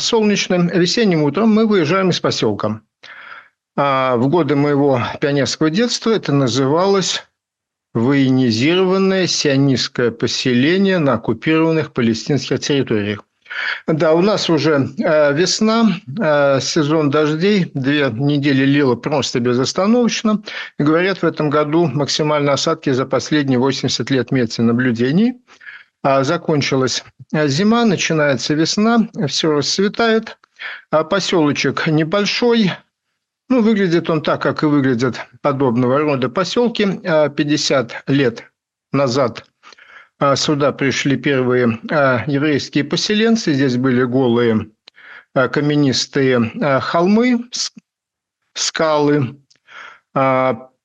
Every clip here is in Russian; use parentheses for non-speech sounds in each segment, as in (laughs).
солнечным весенним утром мы выезжаем из поселка. В годы моего пионерского детства это называлось военизированное сионистское поселение на оккупированных палестинских территориях. Да, у нас уже э, весна, э, сезон дождей, две недели лило просто безостановочно. Говорят, в этом году максимальные осадки за последние 80 лет мети наблюдений. А закончилась зима, начинается весна, все расцветает. А поселочек небольшой, ну, выглядит он так, как и выглядят подобного рода поселки. 50 а лет назад а, сюда пришли первые а, еврейские поселенцы. Здесь были голые каменистые холмы, скалы,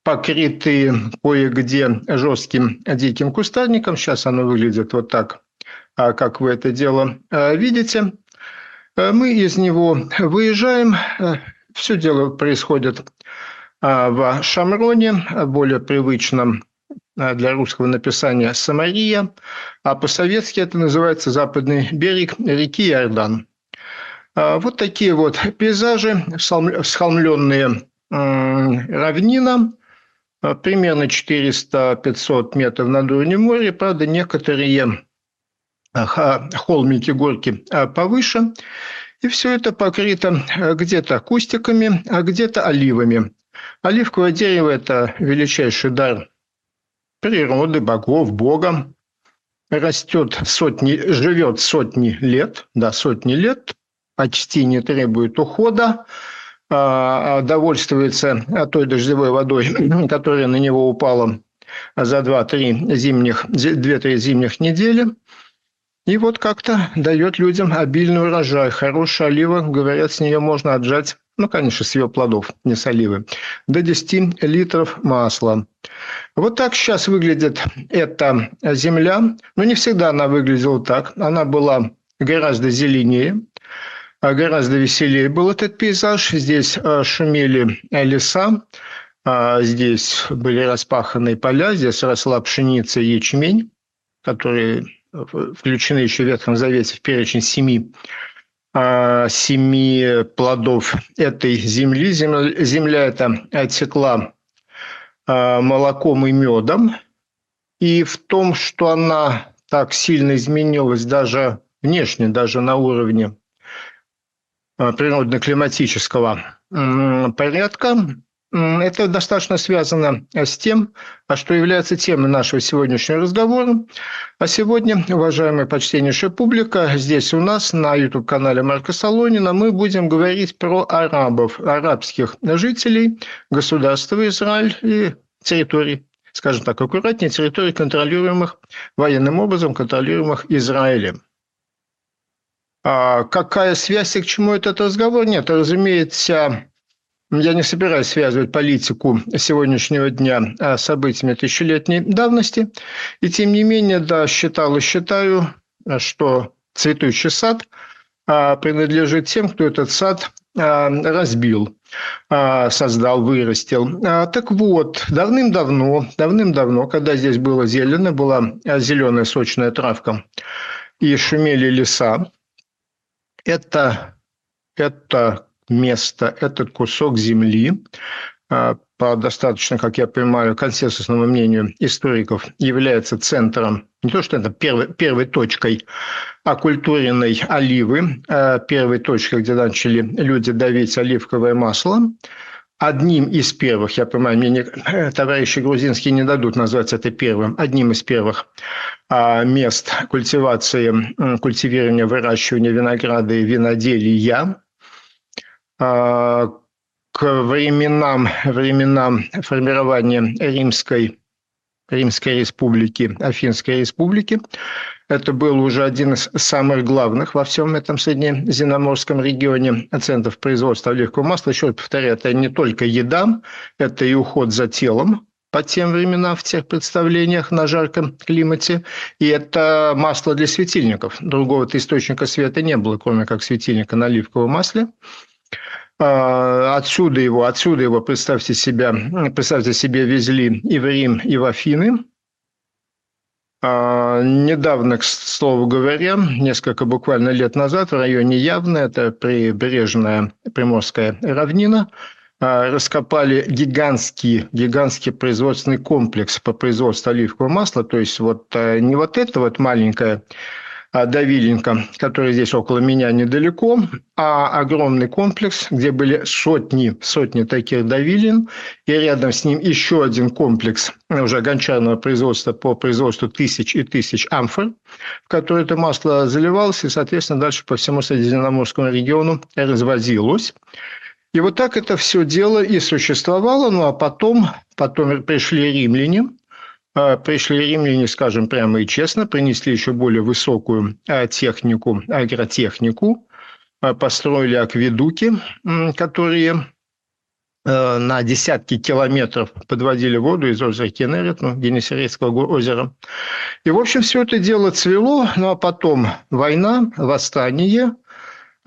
покрытые кое-где жестким диким кустарником. Сейчас оно выглядит вот так, как вы это дело видите. Мы из него выезжаем, все дело происходит а, в Шамроне, более привычном а, для русского написания Самария, а по-советски это называется западный берег реки Иордан. А, вот такие вот пейзажи, схолмленные равнина, примерно 400-500 метров над уровнем моря. Правда, некоторые холмики, горки повыше. И все это покрыто э, где-то кустиками, а где-то оливами. Оливковое дерево – это величайший дар природы, богов, Бога. Растет сотни, живет сотни лет, да, сотни лет, почти не требует ухода, а, а довольствуется той дождевой водой, (clears throat) которая на него упала за 2-3 зимних, 2-3 зимних недели – и вот как-то дает людям обильный урожай. Хорошая олива, говорят, с нее можно отжать, ну, конечно, с ее плодов, не с оливы, до 10 литров масла. Вот так сейчас выглядит эта земля. Но не всегда она выглядела так. Она была гораздо зеленее, а гораздо веселее был этот пейзаж. Здесь а, шумели леса, а, здесь были распаханные поля, здесь росла пшеница и ячмень, которые включены еще в Ветхом Завете в перечень семи а, семи плодов этой земли. Земля, земля эта отекла а, молоком и медом. И в том, что она так сильно изменилась даже внешне, даже на уровне а, природно-климатического порядка, это достаточно связано с тем, а что является темой нашего сегодняшнего разговора. А сегодня, уважаемая почтеннейшая публика, здесь у нас на YouTube-канале Марка Солонина мы будем говорить про арабов, арабских жителей государства Израиль и территорий, скажем так, аккуратнее, территорий, контролируемых военным образом, контролируемых Израилем. А какая связь и к чему этот разговор? Нет, разумеется, я не собираюсь связывать политику сегодняшнего дня с событиями тысячелетней давности. И тем не менее, да, считал и считаю, что цветущий сад а, принадлежит тем, кто этот сад а, разбил, а, создал, вырастил. Так вот, давным-давно, давным-давно, когда здесь было зелено, была зеленая сочная травка и шумели леса, это, это место, этот кусок земли, а, по достаточно, как я понимаю, консенсусному мнению историков, является центром, не то что это первой, первой точкой оккультуренной оливы, а первой точкой, где начали люди давить оливковое масло, одним из первых, я понимаю, мне не, товарищи грузинские не дадут назвать это первым, одним из первых а, мест культивации, культивирования, выращивания винограда и виноделия а, к временам, временам формирования Римской, Римской республики, Афинской республики. Это был уже один из самых главных во всем этом среднеземноморском регионе центров производства оливкового масла. Еще раз повторяю, это не только еда, это и уход за телом, по тем временам в тех представлениях на жарком климате. И это масло для светильников. Другого источника света не было, кроме как светильника на оливковом масле. А, отсюда его, отсюда его, представьте, себя, представьте себе, везли и в Рим, и в Афины. А, недавно, к слову говоря, несколько буквально лет назад в районе Явно, это прибрежная Приморская равнина, а, раскопали гигантский, гигантский производственный комплекс по производству оливкового масла. То есть вот а, не вот это вот маленькое а, Давиленко, который здесь около меня недалеко, а огромный комплекс, где были сотни, сотни таких давилин, и рядом с ним еще один комплекс уже гончарного производства по производству тысяч и тысяч амфор, в который это масло заливалось, и, соответственно, дальше по всему Средиземноморскому региону развозилось. И вот так это все дело и существовало, ну а потом, потом пришли римляне, пришли римляне, скажем прямо и честно, принесли еще более высокую а, технику, агротехнику, а, построили акведуки, которые на десятки километров подводили воду из озера Кенерет, ну, Генесерейского озера. И, в общем, все это дело цвело, ну а потом война, восстание – а,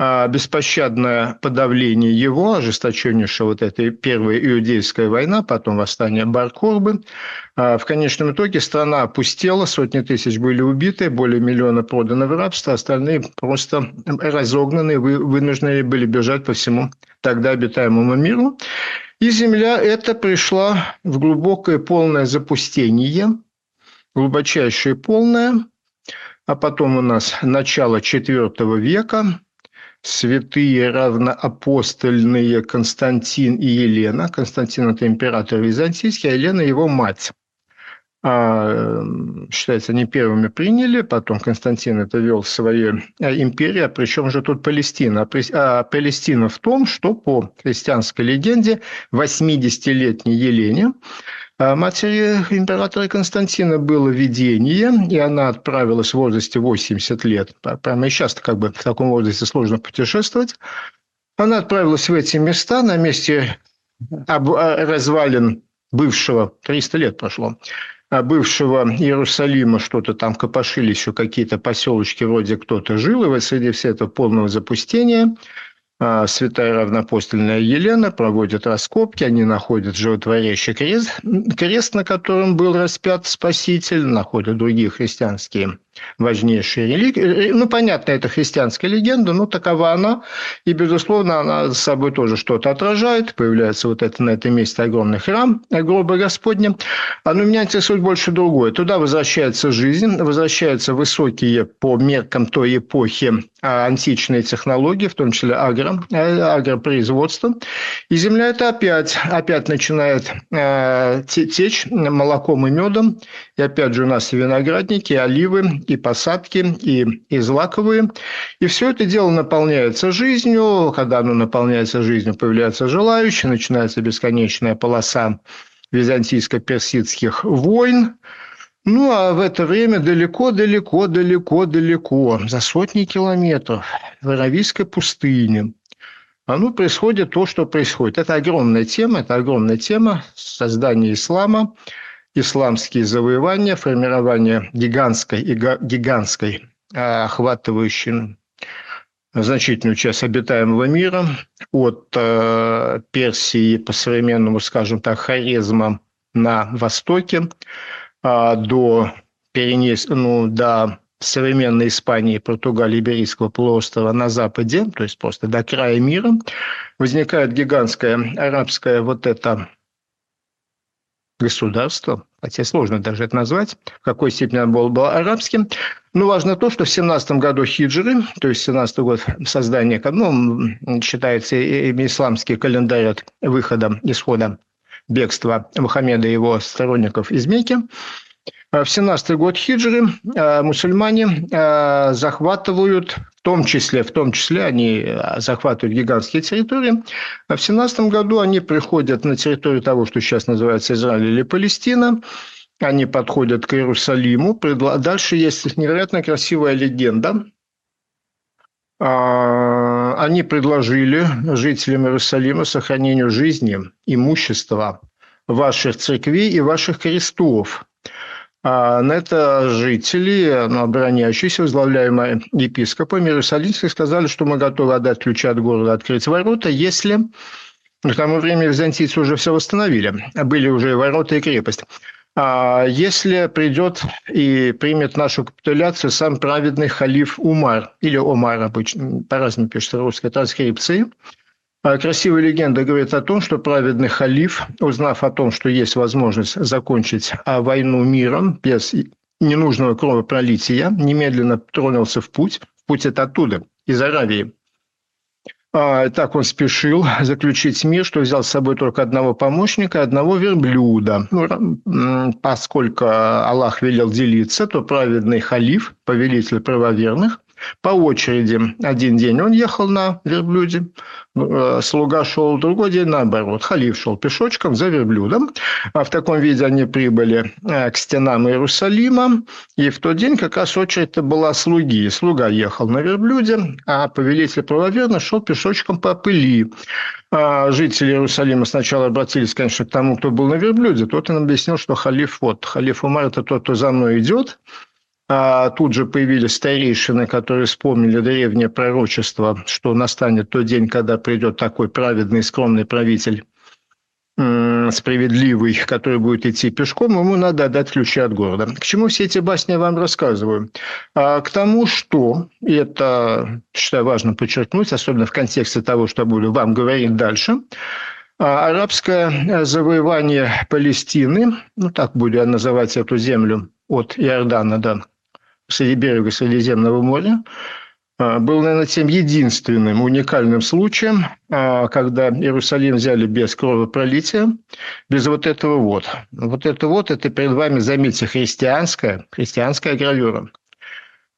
беспощадное подавление его, ожесточеннейшая вот эта первая иудейская война, потом восстание Баркорбы. А, в конечном итоге страна опустела, сотни тысяч были убиты, более миллиона проданы в рабство, остальные просто разогнаны, вынуждены были бежать по всему тогда обитаемому миру. И земля эта пришла в глубокое полное запустение, глубочайшее полное, а потом у нас начало IV века – святые равноапостольные Константин и Елена. Константин – это император византийский, а Елена – его мать. А, считается, они первыми приняли, потом Константин это вел в своей а, империи, а причем же тут Палестина. А Палестина в том, что по христианской легенде 80-летней Елене а матери императора Константина было видение, и она отправилась в возрасте 80 лет. Прямо сейчас как бы в таком возрасте сложно путешествовать. Она отправилась в эти места на месте а, развалин бывшего, 300 лет прошло, а, бывшего Иерусалима, что-то там копошились еще какие-то поселочки, вроде кто-то жил, и вот среди всего этого полного запустения а, святая равнопостольная Елена проводит раскопки, они находят животворящий крест, крест, на котором был распят Спаситель, находят другие христианские важнейшие религии. Ну, понятно, это христианская легенда, но такова она. И, безусловно, она с собой тоже что-то отражает. Появляется вот это на этом месте огромный храм гроба Господня. А но меня интересует больше другое. Туда возвращается жизнь, возвращаются высокие по меркам той эпохи а, античные технологии, в том числе агро, э, агропроизводство. И земля это опять, опять начинает э, течь молоком и медом. И опять же у нас виноградники, оливы, и посадки, и, и злаковые. И все это дело наполняется жизнью. Когда оно наполняется жизнью, появляются желающие, начинается бесконечная полоса византийско-персидских войн. Ну, а в это время далеко-далеко, далеко-далеко, за сотни километров в Аравийской пустыне, а ну, происходит то, что происходит. Это огромная тема, это огромная тема создания ислама, исламские завоевания, формирование гигантской, гигантской а, охватывающей значительную часть обитаемого мира, от э, Персии по современному, скажем так, Хорезма на востоке э, до, перенес, ну, до современной Испании, Португалии, Иберийского полуострова на западе, то есть просто до края мира, возникает гигантская арабская вот эта государство, хотя сложно даже это назвать, в какой степени оно было, было арабским. Но важно то, что в 17 году хиджры, то есть 17 год создания, ну, считается исламский календарь от выхода, исхода бегства Мухаммеда и его сторонников из Мекки, в 17 год хиджры э, мусульмане э, захватывают, в том числе, в том числе они э, захватывают гигантские территории. В 17 году они приходят на территорию того, что сейчас называется Израиль или Палестина. Они подходят к Иерусалиму. Дальше есть невероятно красивая легенда. Они предложили жителям Иерусалима сохранению жизни, имущества ваших церквей и ваших крестов – это жители, ну, обороняющиеся, возглавляемые епископом Иерусалимской, сказали, что мы готовы отдать ключи от города, открыть ворота, если к тому времени византийцы уже все восстановили. Были уже ворота и крепость. А если придет и примет нашу капитуляцию сам праведный халиф Умар, или Омар обычно, по-разному пишется в русской транскрипции, а красивая легенда говорит о том, что праведный халиф, узнав о том, что есть возможность закончить а, войну миром без ненужного кровопролития, немедленно тронулся в путь. В путь это оттуда, из Аравии. А, так он спешил заключить мир, что взял с собой только одного помощника, одного верблюда. Ну, поскольку Аллах велел делиться, то праведный халиф, повелитель правоверных, по очереди. Один день он ехал на верблюде, э, слуга шел, другой день наоборот. Халиф шел пешочком за верблюдом. А в таком виде они прибыли э, к стенам Иерусалима. И в тот день как раз очередь была слуги. Слуга ехал на верблюде, а повелитель правоверно шел пешочком по пыли. А жители Иерусалима сначала обратились, конечно, к тому, кто был на верблюде. Тот им объяснил, что халиф вот, халиф Умар – это тот, кто за мной идет, тут же появились старейшины, которые вспомнили древнее пророчество, что настанет тот день, когда придет такой праведный, скромный правитель, справедливый, который будет идти пешком, ему надо отдать ключи от города. К чему все эти басни я вам рассказываю? А к тому, что, и это, считаю, важно подчеркнуть, особенно в контексте того, что буду вам говорить дальше, а арабское завоевание Палестины, ну так буду я называть эту землю от Иордана до среди берега Средиземного моря, а, был, наверное, тем единственным уникальным случаем, а, когда Иерусалим взяли без кровопролития, без вот этого вот. Вот это вот, это перед вами, заметьте, христианская, христианская гравюра,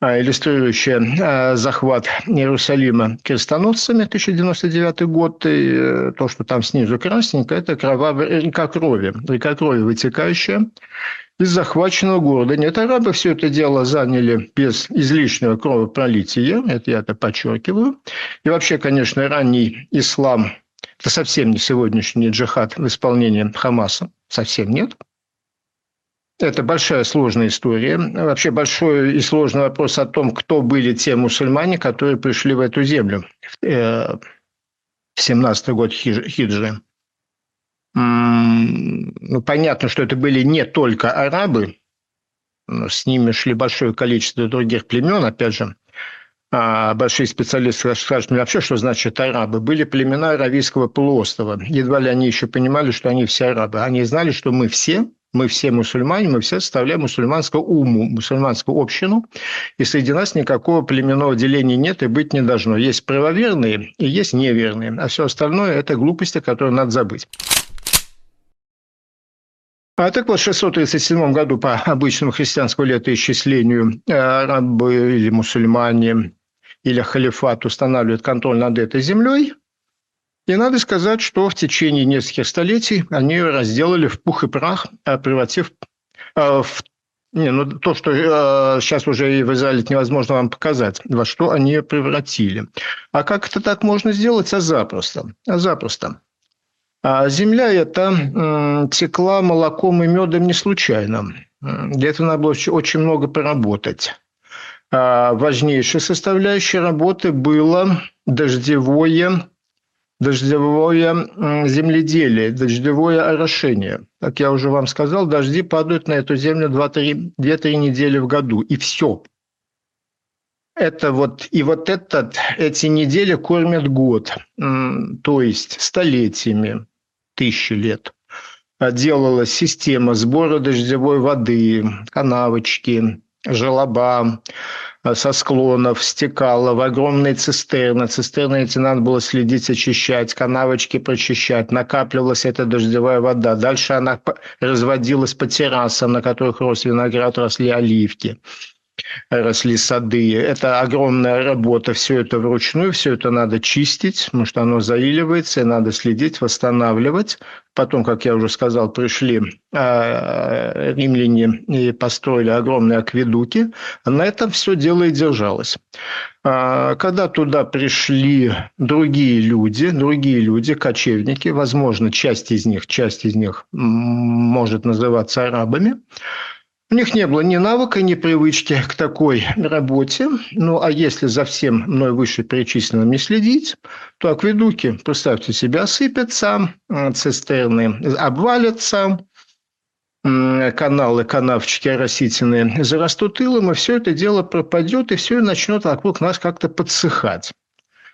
а, иллюстрирующая захват Иерусалима крестоносцами 1099 год, и э, то, что там снизу красненько, это кровавая река крови, река крови вытекающая, из захваченного города. Нет, арабы все это дело заняли без излишнего кровопролития, это я это подчеркиваю. И вообще, конечно, ранний ислам – это совсем не сегодняшний джихад в исполнении Хамаса, совсем нет. Это большая сложная история. Вообще большой и сложный вопрос о том, кто были те мусульмане, которые пришли в эту землю в 17 э, год хиджи понятно, что это были не только арабы, с ними шли большое количество других племен, опять же, а большие специалисты скажут мне вообще, что значит арабы. Были племена Аравийского полуострова. Едва ли они еще понимали, что они все арабы. Они знали, что мы все, мы все мусульмане, мы все составляем мусульманскую уму, мусульманскую общину, и среди нас никакого племенного деления нет и быть не должно. Есть правоверные и есть неверные, а все остальное – это глупости, которые надо забыть. А так вот, в 637 году по обычному христианскому летоисчислению э, арабы или мусульмане или халифат устанавливают контроль над этой землей. И надо сказать, что в течение нескольких столетий они разделали в пух и прах, э, превратив э, в не, ну то, что э, сейчас уже и в Израиле невозможно вам показать, во что они превратили. А как это так можно сделать? А запросто. А запросто. А земля эта текла молоком и медом не случайно. Для этого надо было очень много поработать. А важнейшей составляющей работы было дождевое, дождевое земледелие, дождевое орошение. Как я уже вам сказал, дожди падают на эту землю 2-3 недели в году, и все. Это вот, и вот этот, эти недели кормят год, то есть столетиями тысячи лет делалась система сбора дождевой воды, канавочки, желоба со склонов стекала в огромные цистерны. Цистерны эти надо было следить, очищать, канавочки прочищать. Накапливалась эта дождевая вода. Дальше она разводилась по террасам, на которых рос виноград, росли оливки росли сады. Это огромная работа, все это вручную, все это надо чистить, потому что оно заиливается, и надо следить, восстанавливать. Потом, как я уже сказал, пришли э, римляне и построили огромные акведуки. На этом все дело и держалось. А, когда туда пришли другие люди, другие люди, кочевники, возможно, часть из них, часть из них может называться арабами, у них не было ни навыка, ни привычки к такой работе. Ну, а если за всем мной выше перечисленным не следить, то акведуки, представьте себе, осыпятся, цистерны обвалятся, каналы, канавчики растительные зарастут илом, и все это дело пропадет, и все начнет вокруг нас как-то подсыхать.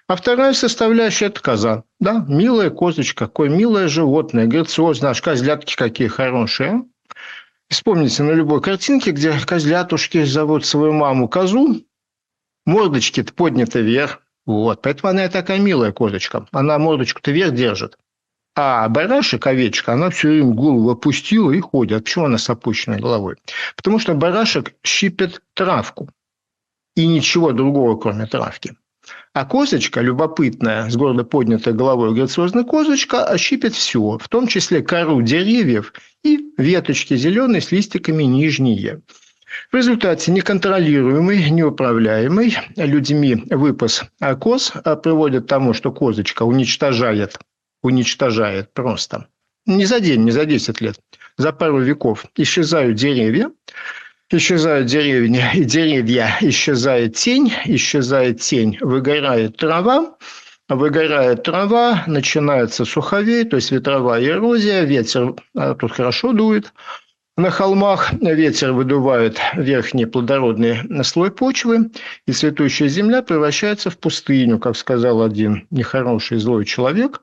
А вторая составляющая – это коза. Да, милая козочка, какое милое животное, грациозное, аж козлятки какие хорошие. Вспомните на любой картинке, где козлятушки зовут свою маму козу, мордочки-то подняты вверх. Вот, поэтому она и такая милая козочка. Она мордочку-то вверх держит. А барашек, овечка, она все время голову опустила и ходит. Почему она с опущенной головой? Потому что барашек щипет травку. И ничего другого, кроме травки. А козочка, любопытная, с гордо поднятой головой грациозная козочка, ощипет все, в том числе кору деревьев и веточки зеленые с листиками нижние. В результате неконтролируемый, неуправляемый людьми выпас коз приводит к тому, что козочка уничтожает, уничтожает просто. Не за день, не за 10 лет, за пару веков исчезают деревья, исчезают деревья, и деревья, исчезает тень, исчезает тень, выгорает трава, выгорает трава, начинается суховей, то есть ветровая эрозия, ветер а тут хорошо дует, на холмах ветер выдувает верхний плодородный слой почвы, и цветущая земля превращается в пустыню, как сказал один нехороший злой человек.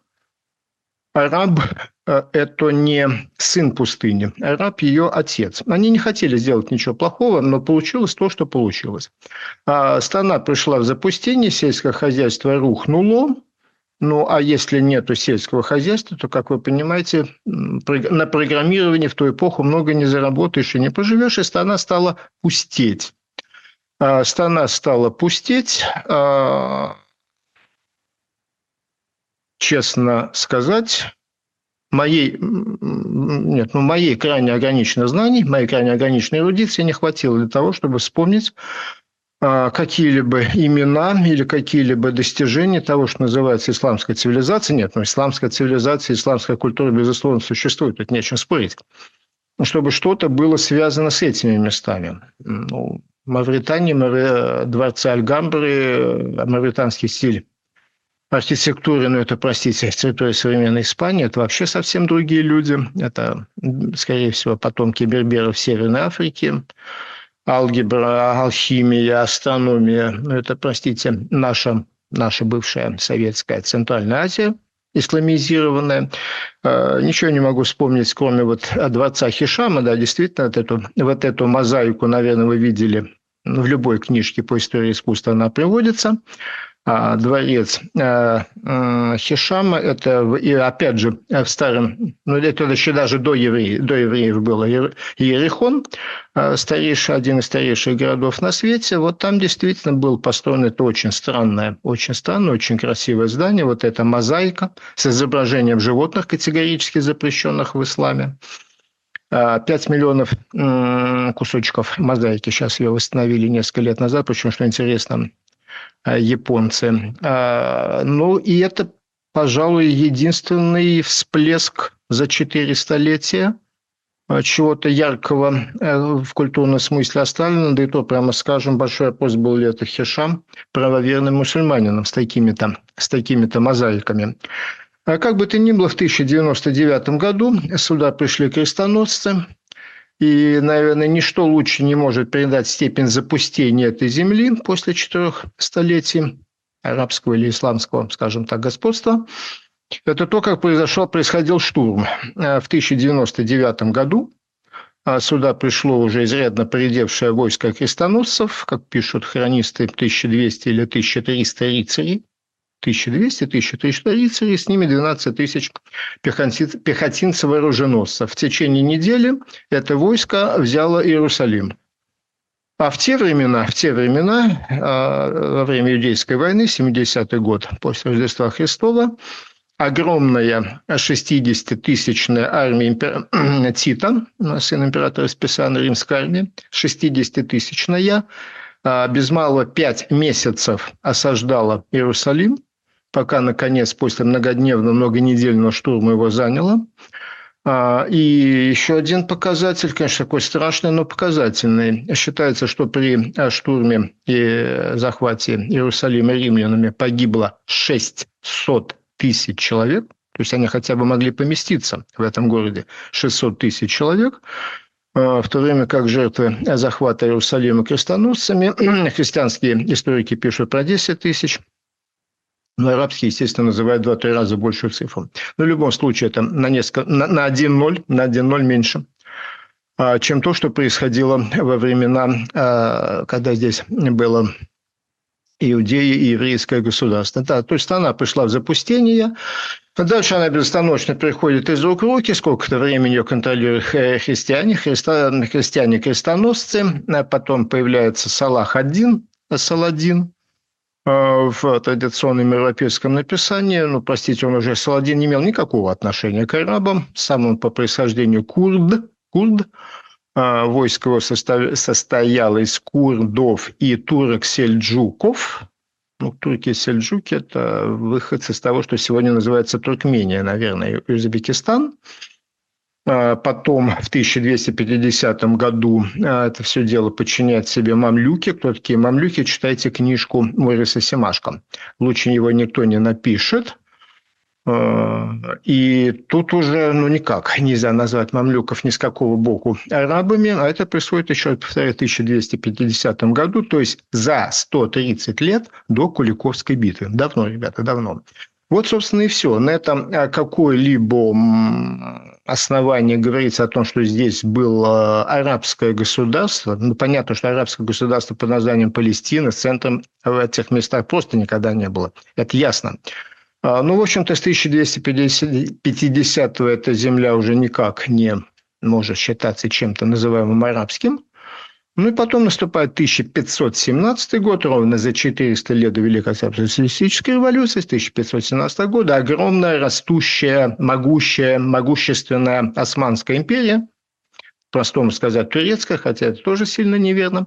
Араб Э, это не сын пустыни, а раб ее отец. Они не хотели сделать ничего плохого, но получилось то, что получилось. А страна пришла в запустение, сельское хозяйство рухнуло, ну, а если нет сельского хозяйства, то, как вы понимаете, на программировании в ту эпоху много не заработаешь и не поживешь, и страна стала пустеть. А страна стала пустеть, а, честно сказать, моей, нет, ну, моей крайне ограниченных знаний, моей крайне ограниченной эрудиции не хватило для того, чтобы вспомнить а, какие-либо имена или какие-либо достижения того, что называется исламской цивилизацией. Нет, но ну, исламская цивилизация, исламская культура, безусловно, существует, тут нечем спорить. Чтобы что-то было связано с этими местами. Ну, Мавритания, дворцы Альгамбры, мавританский стиль архитектуры, ну это, простите, территория современной Испании, это вообще совсем другие люди. Это, скорее всего, потомки берберов Северной Африки. Алгебра, алхимия, астрономия, ну это, простите, наша, наша бывшая советская Центральная Азия, исламизированная. А, ничего не могу вспомнить, кроме вот дворца Хишама, да, действительно, вот эту, вот эту мозаику, наверное, вы видели в любой книжке по истории искусства она приводится. А, дворец а, а, Хишама, это, и опять же, в старом, ну, это еще даже до евреев, до евреев было Ерихон, старейший, один из старейших городов на свете, вот там действительно был построен это очень странное, очень странное, очень красивое здание, вот эта мозаика с изображением животных, категорически запрещенных в исламе. 5 миллионов кусочков мозаики. Сейчас ее восстановили несколько лет назад. Причем, что интересно, Э, японцы. А, ну, и это, пожалуй, единственный всплеск за четыре столетия э, чего-то яркого э, в культурном смысле оставлено, да и то, прямо скажем, большой вопрос, был ли это Хишам правоверным мусульманином с такими-то с такими-то мозаиками. А как бы то ни было, в 1099 году сюда пришли крестоносцы, и, наверное, ничто лучше не может передать степень запустения этой земли после четырех столетий арабского или исламского, скажем так, господства. Это то, как произошел, происходил штурм. Э, в 1099 году а сюда пришло уже изрядно поредевшее войско крестоносцев, как пишут хронисты, 1200 или 1300 рыцарей, 1200-1300 рыцарей, с ними 12 тысяч пехотинцев-оруженосцев. В течение недели это войско взяло Иерусалим. А в те времена, в те времена, а, во время Иудейской войны, 70-й год после Рождества Христова, огромная 60-тысячная армия импер... (clears throat) Тита, сын императора Списана, римская армия, 60-тысячная, а, без малого пять месяцев осаждала Иерусалим, пока, наконец, после многодневного, многонедельного штурма его заняло. А, и еще один показатель, конечно, такой страшный, но показательный. Считается, что при штурме и захвате Иерусалима римлянами погибло 600 тысяч человек. То есть они хотя бы могли поместиться в этом городе 600 тысяч человек, в то время как жертвы захвата Иерусалима крестоносцами, (clears throat) христианские историки пишут про 10 тысяч, но арабские, естественно, называют два-три раза большую цифру. Но в любом случае это на, несколько, на, на 1-0, на 1-0 меньше, а, чем то, что происходило во времена, а, когда здесь было Иудеи и еврейское государство. Да, то есть страна пришла в запустение, Дальше она безостановочно приходит из рук в руки, сколько-то времени ее контролируют христиане, христа, христиане-крестоносцы, а потом появляется Салах-1, Саладин, а, в традиционном европейском написании. Ну, простите, он уже Саладин не имел никакого отношения к арабам. Сам он по происхождению курд. курд. А, войско его состояло из курдов и турок-сельджуков. Ну, турки-сельджуки – это выходцы из того, что сегодня называется Туркмения, наверное, Узбекистан – а, потом в 1250 году а, это все дело подчиняет себе мамлюки. Кто такие мамлюки? Читайте книжку Мориса Семашко. Лучше его никто не напишет. А, и тут уже ну, никак нельзя назвать мамлюков ни с какого боку арабами, а это происходит еще, повторяю, в 1250 году, то есть за 130 лет до Куликовской битвы. Давно, ребята, давно. Вот, собственно, и все. На этом какой-либо основании говорится о том, что здесь было арабское государство. Ну, понятно, что арабское государство под названием Палестина с центром в этих местах просто никогда не было. Это ясно. А, ну, в общем-то, с 1250-го эта земля уже никак не может считаться чем-то называемым арабским. Ну и потом наступает 1517 год, ровно за 400 лет до Великой социалистической революции, с 1517 года огромная, растущая, могущая, могущественная Османская империя, простому сказать турецкая, хотя это тоже сильно неверно.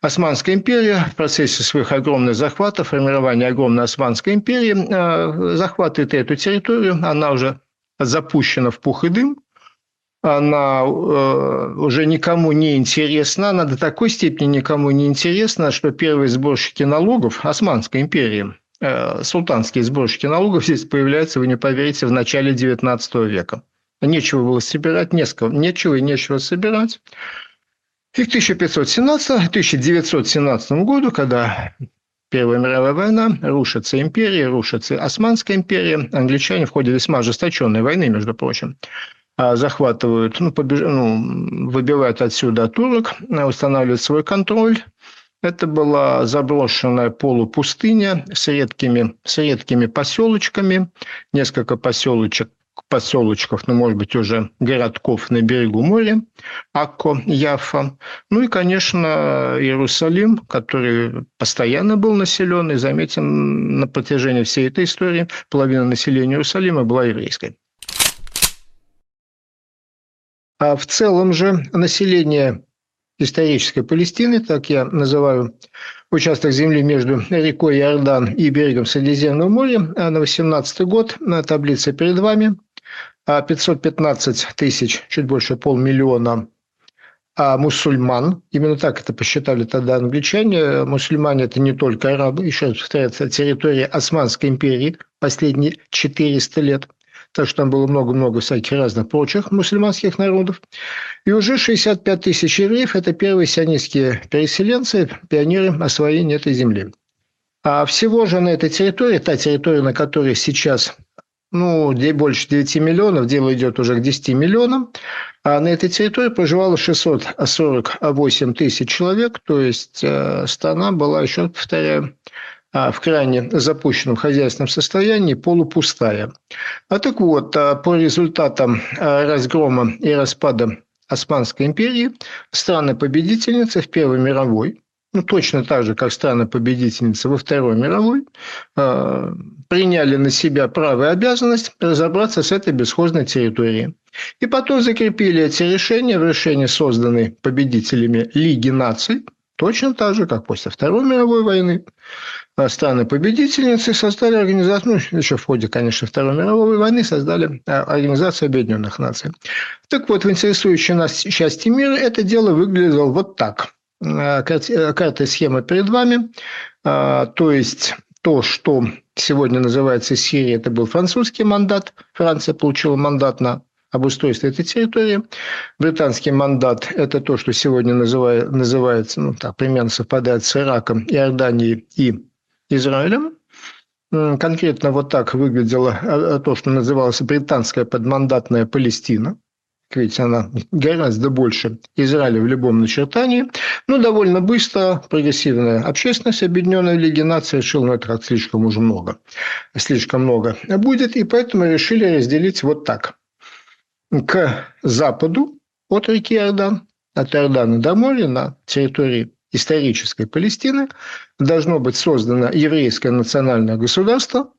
Османская империя в процессе своих огромных захватов, формирования огромной Османской империи э, захватывает эту территорию, она уже запущена в пух и дым, она э, уже никому не интересна, она до такой степени никому не интересна, что первые сборщики налогов Османской империи, э, султанские сборщики налогов (laughs) здесь появляются, вы не поверите, в начале XIX века. Нечего было собирать, несколько, нечего и нечего собирать. И к 1517-1917 году, когда Первая мировая война, рушится империя, рушится Османская империя, англичане в ходе весьма ожесточенной войны, между прочим, захватывают, ну, побеж... ну, выбивают отсюда турок, устанавливают свой контроль. Это была заброшенная полупустыня с редкими, с редкими поселочками, несколько поселочек, поселочков, ну, может быть, уже городков на берегу моря, Акко, Яфа. Ну и, конечно, Иерусалим, который постоянно был населен, и, заметим, на протяжении всей этой истории половина населения Иерусалима была еврейской. А в целом же население исторической Палестины, так я называю участок земли между рекой Иордан и берегом Средиземного моря, а на 18 год, на таблице перед вами, 515 а тысяч, чуть больше полмиллиона а мусульман, именно так это посчитали тогда англичане, мусульмане – это не только арабы, еще раз повторяется, территория Османской империи последние 400 лет – так что там было много-много всяких разных прочих мусульманских народов. И уже 65 тысяч евреев – это первые сионистские переселенцы, пионеры освоения этой земли. А всего же на этой территории, та территория, на которой сейчас ну, больше 9 миллионов, дело идет уже к 10 миллионам, а на этой территории проживало 648 тысяч человек, то есть э, страна была, еще повторяю, в крайне запущенном хозяйственном состоянии, полупустая. А так вот, а, по результатам а, разгрома и распада Османской империи страны-победительницы в Первой мировой, ну, точно так же, как страны-победительницы во Второй мировой, приняли на себя право и обязанность разобраться с этой бесхозной территорией. И потом закрепили эти решения в решении, созданной победителями Лиги наций, точно так же, как после Второй мировой войны страны-победительницы создали организацию, ну, еще в ходе, конечно, Второй мировой войны создали а, Организацию Объединенных Наций. Так вот, в интересующей нас части мира это дело выглядело вот так. А, карта и схема перед вами. То есть, то, что сегодня называется Сирия, это был французский мандат. Франция получила мандат на обустройство этой территории. Британский мандат – это то, что сегодня называет, называется, ну, так, примерно совпадает с Ираком, Иорданией и Израилем. Конкретно вот так выглядело а, а, то, что называлось британская подмандатная Палестина ведь она гораздо больше Израиля в любом начертании. Но довольно быстро прогрессивная общественность Объединенной Лиги Наций решила, ну, это слишком уже много. Слишком много будет, и поэтому решили разделить вот так. К западу от реки Иордан, от Иордана до моря на территории исторической Палестины должно быть создано еврейское национальное государство,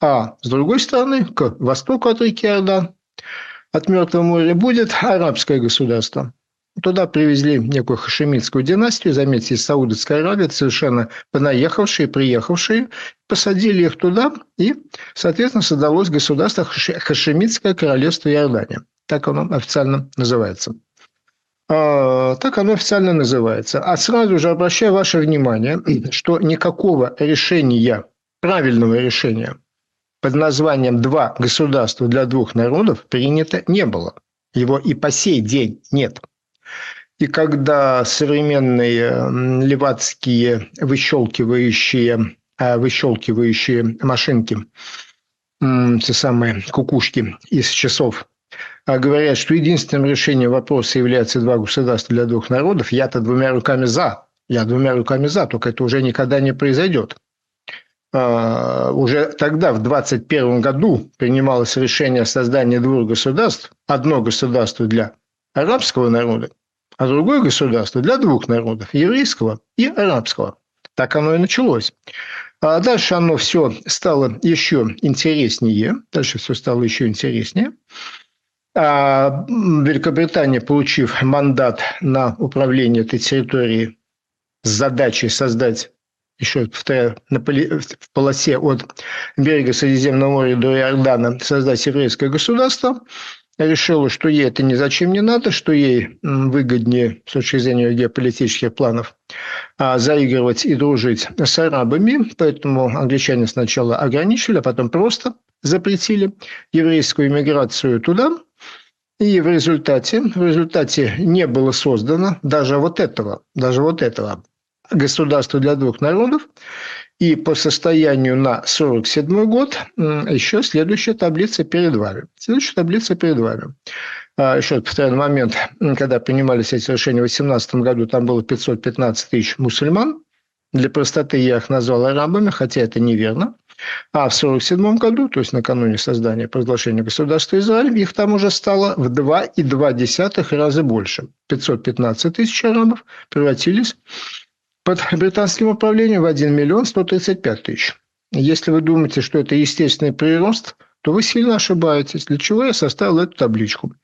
а с другой стороны, к востоку от реки Иордан, от Мертвого моря будет арабское государство. Туда привезли некую хашемитскую династию, заметьте, из Саудовской Аравии, совершенно понаехавшие, приехавшие, посадили их туда, и, соответственно, создалось государство Хашемитское королевство Иордания. Так оно официально называется. А, так оно официально называется. А сразу же обращаю ваше внимание, (clears throat) что никакого решения, правильного решения под названием «Два государства для двух народов» принято не было. Его и по сей день нет. И когда современные левацкие выщелкивающие, а, выщелкивающие машинки, те самые кукушки из часов, говорят, что единственным решением вопроса является два государства для двух народов, я-то двумя руками за. Я двумя руками за, только это уже никогда не произойдет. А, уже тогда, в 21 году, принималось решение о создании двух государств. Одно государство для арабского народа, а другое государство для двух народов – еврейского и арабского. Так оно и началось. А дальше оно все стало еще интереснее. Дальше все стало еще интереснее. А Великобритания, получив мандат на управление этой территорией с задачей создать еще повторяю, в полосе от берега Средиземного моря до Иордана создать еврейское государство, решила, что ей это ни зачем не надо, что ей выгоднее с точки зрения геополитических планов а, заигрывать и дружить с арабами. Поэтому англичане сначала ограничили, а потом просто запретили еврейскую иммиграцию туда. И в результате, в результате не было создано даже вот этого, даже вот этого государство для двух народов. И по состоянию на 1947 год еще следующая таблица перед вами. Следующая таблица перед вами. А, еще раз повторяю, на момент, когда принимались эти решения в 2018 году, там было 515 тысяч мусульман. Для простоты я их назвал арабами, хотя это неверно. А в 1947 году, то есть накануне создания провозглашения государства Израиль, их там уже стало в 2,2 раза больше. 515 тысяч арабов превратились под британским управлением в 1 миллион 135 тысяч. Если вы думаете, что это естественный прирост, то вы сильно ошибаетесь. Для чего я составил эту табличку?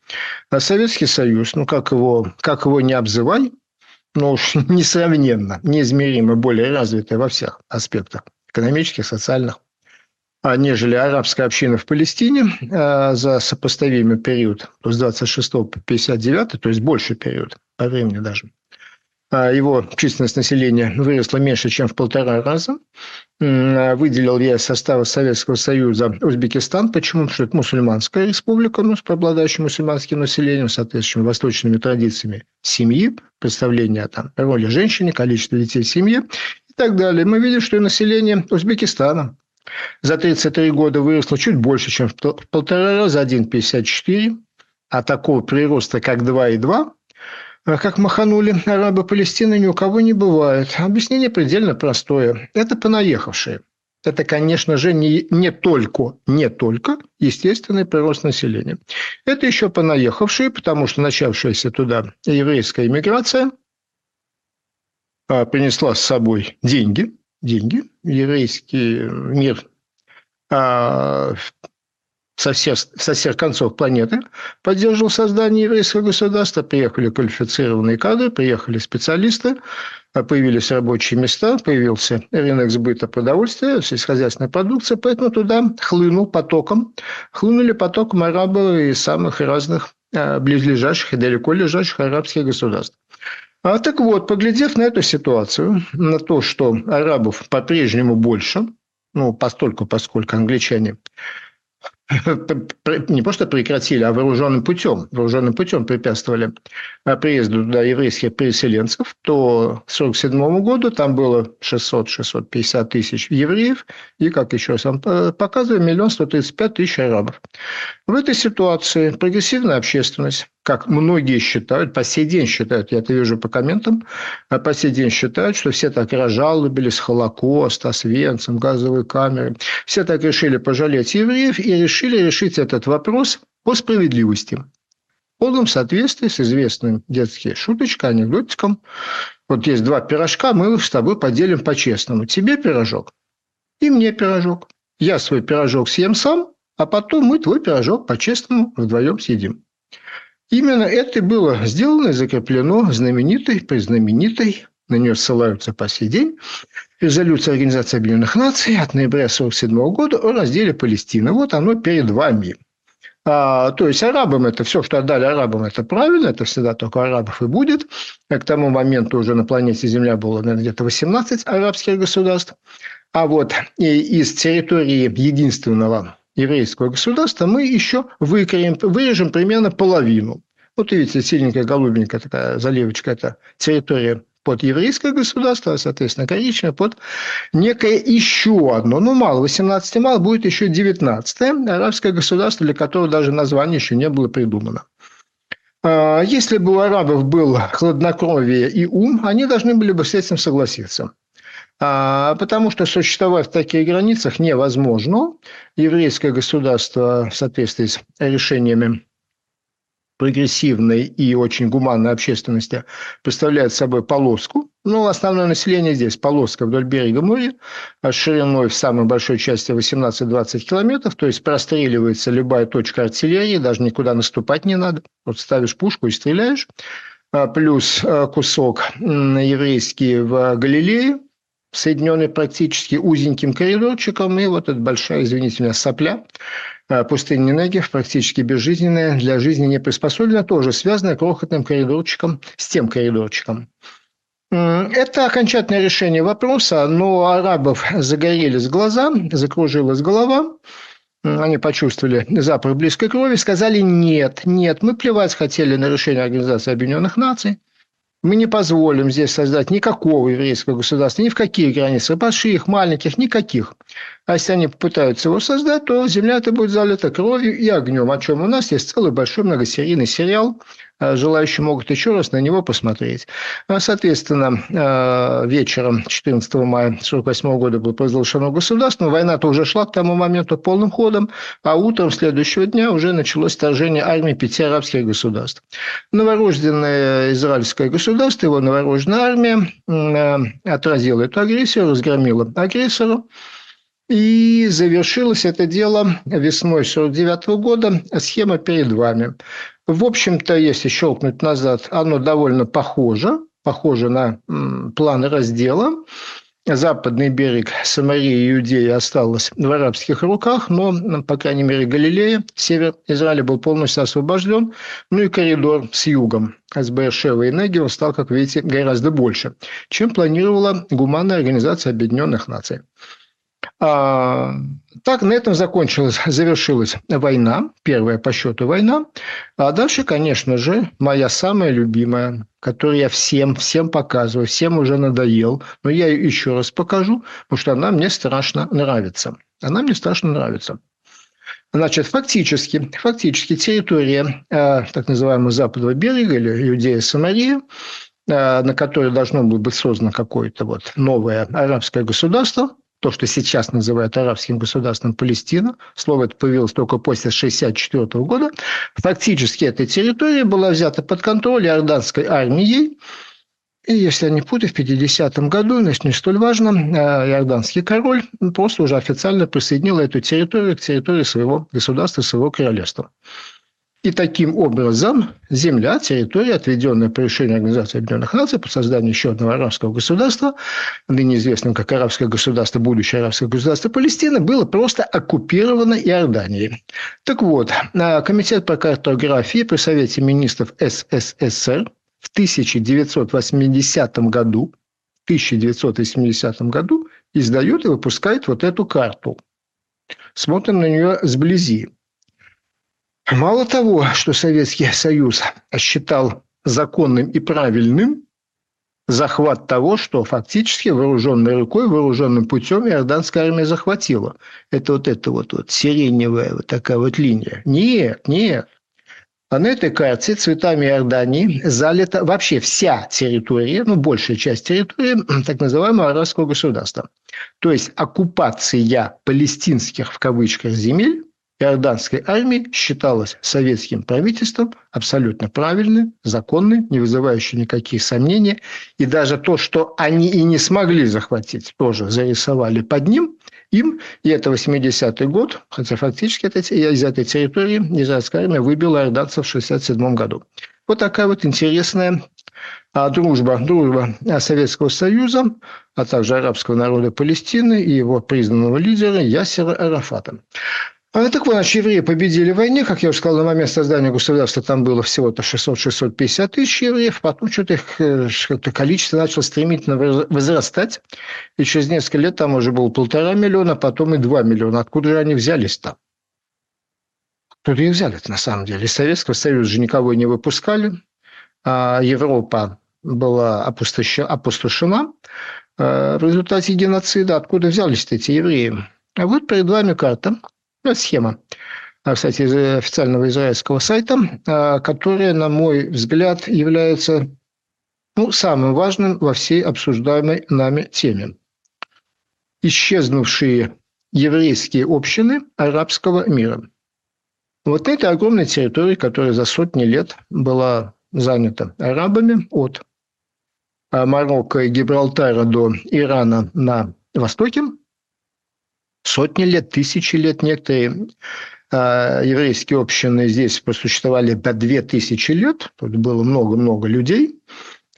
А Советский Союз, ну как его, как его не обзывай, но уж (laughs) несравненно, неизмеримо более развитый во всех аспектах экономических, социальных, а нежели арабская община в Палестине а, за сопоставимый период, с 26 по 59, то есть больший период по времени даже, его численность населения выросла меньше, чем в полтора раза. Выделил я из состава Советского Союза Узбекистан. Почему? Потому что это мусульманская республика, ну, с преобладающим мусульманским населением, соответствующим восточными традициями семьи, представления там, роли женщины, количество детей в семье и так далее. Мы видим, что и население Узбекистана за 33 года выросло чуть больше, чем в полтора раза, 1,54. А такого прироста, как 2,2, а как маханули арабы Палестины, ни у кого не бывает. Объяснение предельно простое. Это понаехавшие. Это, конечно же, не, не только, не только естественный прирост населения. Это еще понаехавшие, потому что начавшаяся туда еврейская иммиграция а, принесла с собой деньги, деньги. Еврейский мир а, со всех, со всех концов планеты поддерживал создание еврейского государства. Приехали квалифицированные кадры, приехали специалисты, а появились рабочие места, появился рынок сбыта продовольствия, сельскохозяйственная продукция, поэтому туда хлынул потоком, хлынули потоком арабы из самых разных а, близлежащих и далеко лежащих арабских государств. А так вот, поглядев на эту ситуацию, на то, что арабов по-прежнему больше, ну, постольку, поскольку англичане (laughs) не просто прекратили, а вооруженным путем, вооруженным путем препятствовали а, приезду туда еврейских переселенцев, то к 1947 году там было 600-650 тысяч евреев и, как еще раз вам показываю, миллион 135 тысяч арабов. В этой ситуации прогрессивная общественность, как многие считают, по сей день считают, я это вижу по комментам, а по сей день считают, что все так разжалобились Холокост, Освенцим, газовые камеры. Все так решили пожалеть евреев и решили решить этот вопрос по справедливости. В полном соответствии с известным детским шуточкой, анекдотиком. Вот есть два пирожка, мы их с тобой поделим по-честному. Тебе пирожок и мне пирожок. Я свой пирожок съем сам, а потом мы твой пирожок по-честному вдвоем съедим. Именно это было сделано и закреплено знаменитой, презнаменитой, на нее ссылаются по сей день, резолюция Организации Объединенных Наций от ноября 1947 года о разделе Палестины. Вот оно перед вами. А, то есть арабам это все, что отдали арабам, это правильно, это всегда только арабов и будет. К тому моменту уже на планете Земля было, наверное, где-то 18 арабских государств. А вот из территории единственного еврейского государства мы еще выкорим, вырежем примерно половину. Вот видите, синенькая, голубенькая такая заливочка – это территория под еврейское государство, а, соответственно, коричневое под некое еще одно, ну, мало, 18 мало, будет еще 19 арабское государство, для которого даже название еще не было придумано. А, если бы у арабов был хладнокровие и ум, они должны были бы с этим согласиться. А, потому что существовать в таких границах невозможно. Еврейское государство в соответствии с решениями прогрессивной и очень гуманной общественности представляет собой полоску. Ну, основное население здесь – полоска вдоль берега моря, шириной в самой большой части 18-20 километров, то есть простреливается любая точка артиллерии, даже никуда наступать не надо. Вот ставишь пушку и стреляешь. А, плюс а, кусок еврейский в Галилее, соединенный практически узеньким коридорчиком, и вот эта большая, извините меня, сопля, э, пустыня Негев, практически безжизненная, для жизни не приспособлена, тоже связанная крохотным коридорчиком с тем коридорчиком. Это окончательное решение вопроса, но арабов загорелись глаза, закружилась голова, они почувствовали запах близкой крови, сказали нет, нет, мы плевать хотели на решение Организации Объединенных Наций, мы не позволим здесь создать никакого еврейского государства, ни в какие границы, больших, маленьких, никаких. А если они попытаются его создать, то земля это будет залита кровью и огнем, о чем у нас есть целый большой многосерийный сериал Э, желающие могут еще раз на него посмотреть. А, соответственно, э, вечером 14 мая 1948 года было провозглашено государство, но война-то уже шла к тому моменту полным ходом, а утром следующего дня уже началось вторжение армии пяти арабских государств. Новорожденное израильское государство, его новорожденная армия э, отразила эту агрессию, разгромила агрессора. И завершилось это дело весной 1949 года. Схема перед вами. В общем-то, если щелкнуть назад, оно довольно похоже, похоже на планы раздела. Западный берег Самарии и Иудеи остался в арабских руках, но, по крайней мере, Галилея, север Израиля был полностью освобожден. Ну и коридор с югом с Бершева и Негева стал, как видите, гораздо больше, чем планировала Гуманная организация Объединенных Наций. А, так, на этом закончилась, завершилась война, первая по счету война. А дальше, конечно же, моя самая любимая, которую я всем, всем показываю, всем уже надоел, но я ее еще раз покажу, потому что она мне страшно нравится. Она мне страшно нравится. Значит, фактически, фактически территория э, так называемого западного берега или Иудея-Самария, э, на которой должно было быть создано какое-то вот новое арабское государство, то, что сейчас называют арабским государством Палестина, слово это появилось только после 1964 года, фактически эта территория была взята под контроль иорданской армией, и если я не путаю, в 50 году, значит, не столь важно, э, иорданский король просто уже официально присоединил эту территорию к территории своего государства, своего королевства. И таким образом земля, территория, отведенная по решению Организации Объединенных Наций по созданию еще одного арабского государства, ныне известным как арабское государство, будущее арабское государство Палестины, было просто оккупировано Иорданией. Так вот, Комитет по картографии при Совете министров СССР в 1980 году, в 1980 году издает и выпускает вот эту карту. Смотрим на нее сблизи. Мало того, что Советский Союз считал законным и правильным захват того, что фактически вооруженной рукой, вооруженным путем иорданская армия захватила. Это вот эта вот, вот сиреневая вот такая вот линия. Нет, нет. А на этой карте цветами Иордании залита вообще вся территория, ну, большая часть территории так называемого арабского государства. То есть оккупация палестинских в кавычках земель иорданской армии считалась советским правительством абсолютно правильной, законной, не вызывающей никаких сомнений. И даже то, что они и не смогли захватить, тоже зарисовали под ним, им. И это 80-й год, хотя фактически это, из этой территории израильская армия выбила иорданцев в 67 году. Вот такая вот интересная а, дружба, дружба Советского Союза, а также арабского народа Палестины и его признанного лидера Ясера Арафата. А, так вот, значит, евреи победили в войне. Как я уже сказал, на момент создания государства там было всего-то 600-650 тысяч евреев. Потом что-то их э, что количество начало стремительно возрастать. И через несколько лет там уже было полтора миллиона, а потом и два миллиона. Откуда же они взялись-то? Откуда их взяли на самом деле? Из Советского Союза же никого не выпускали. А Европа была опустошена э, в результате геноцида. Откуда взялись эти евреи? А вот перед вами карта – ну, схема, а, кстати, из официального израильского сайта, а, которая, на мой взгляд, является ну, самым важным во всей обсуждаемой нами теме. Исчезнувшие еврейские общины арабского мира. Вот этой огромной территории, которая за сотни лет была занята арабами от Марокко и Гибралтара до Ирана на востоке, сотни лет, тысячи лет. Некоторые э, еврейские общины здесь просуществовали до две тысячи лет. Тут было много-много людей.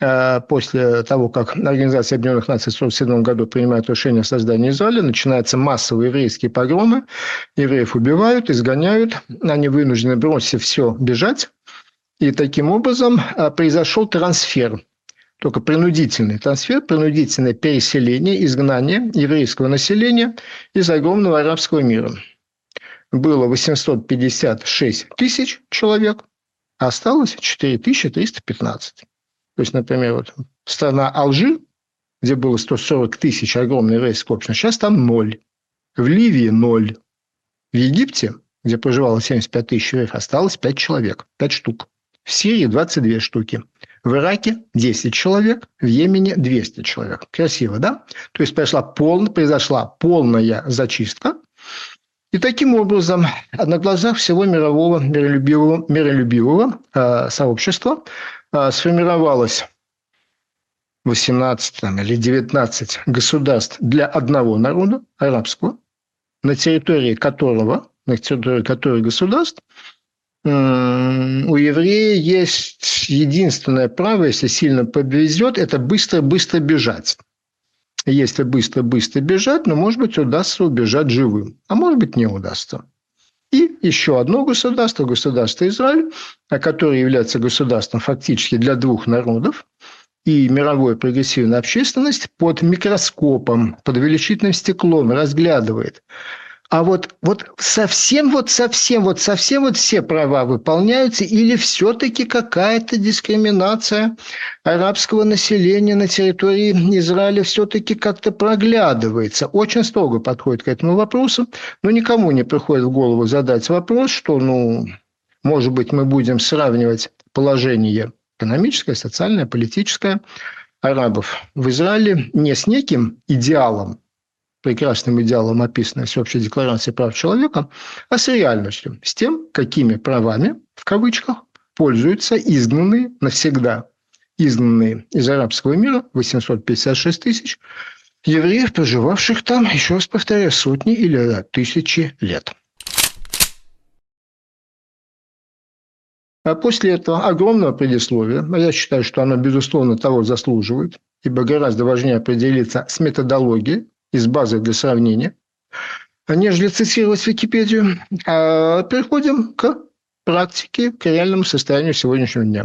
Э, после того, как Организация Объединенных Наций в 1947 году принимает решение о создании Израиля, начинаются массовые еврейские погромы. Евреев убивают, изгоняют. Они вынуждены бросить все, бежать. И таким образом э, произошел трансфер только принудительный трансфер, принудительное переселение, изгнание еврейского населения из огромного арабского мира. Было 856 тысяч человек, а осталось 4315. То есть, например, вот страна Алжир, где было 140 тысяч огромной еврейской общности, сейчас там ноль. В Ливии ноль. В Египте, где проживало 75 тысяч евреев, осталось 5 человек, 5 штук. В Сирии 22 штуки. В Ираке 10 человек, в Йемене 200 человек. Красиво, да? То есть произошла, пол, произошла полная зачистка. И таким образом на глазах всего мирового миролюбивого, миролюбивого э, сообщества э, сформировалось 18 там, или 19 государств для одного народа, арабского, на территории которого, на территории которого государств у еврея есть единственное право, если сильно повезет, это быстро-быстро бежать. Если быстро-быстро бежать, но, может быть, удастся убежать живым, а может быть, не удастся. И еще одно государство, государство Израиль, которое является государством фактически для двух народов, и мировая прогрессивная общественность под микроскопом, под увеличительным стеклом разглядывает а вот, вот совсем, вот совсем, вот совсем вот все права выполняются или все-таки какая-то дискриминация арабского населения на территории Израиля все-таки как-то проглядывается. Очень строго подходит к этому вопросу, но никому не приходит в голову задать вопрос, что, ну, может быть, мы будем сравнивать положение экономическое, социальное, политическое арабов в Израиле не с неким идеалом, прекрасным идеалом, описанной Всеобщей декларации прав человека, а с реальностью, с тем, какими правами, в кавычках, пользуются изгнанные навсегда, изгнанные из арабского мира 856 тысяч евреев, проживавших там, еще раз повторяю, сотни или тысячи лет. А после этого огромного предисловия, а я считаю, что оно, безусловно, того заслуживает, ибо гораздо важнее определиться с методологией, из базы для сравнения, нежели цитировать Википедию. А переходим к практике, к реальному состоянию сегодняшнего дня.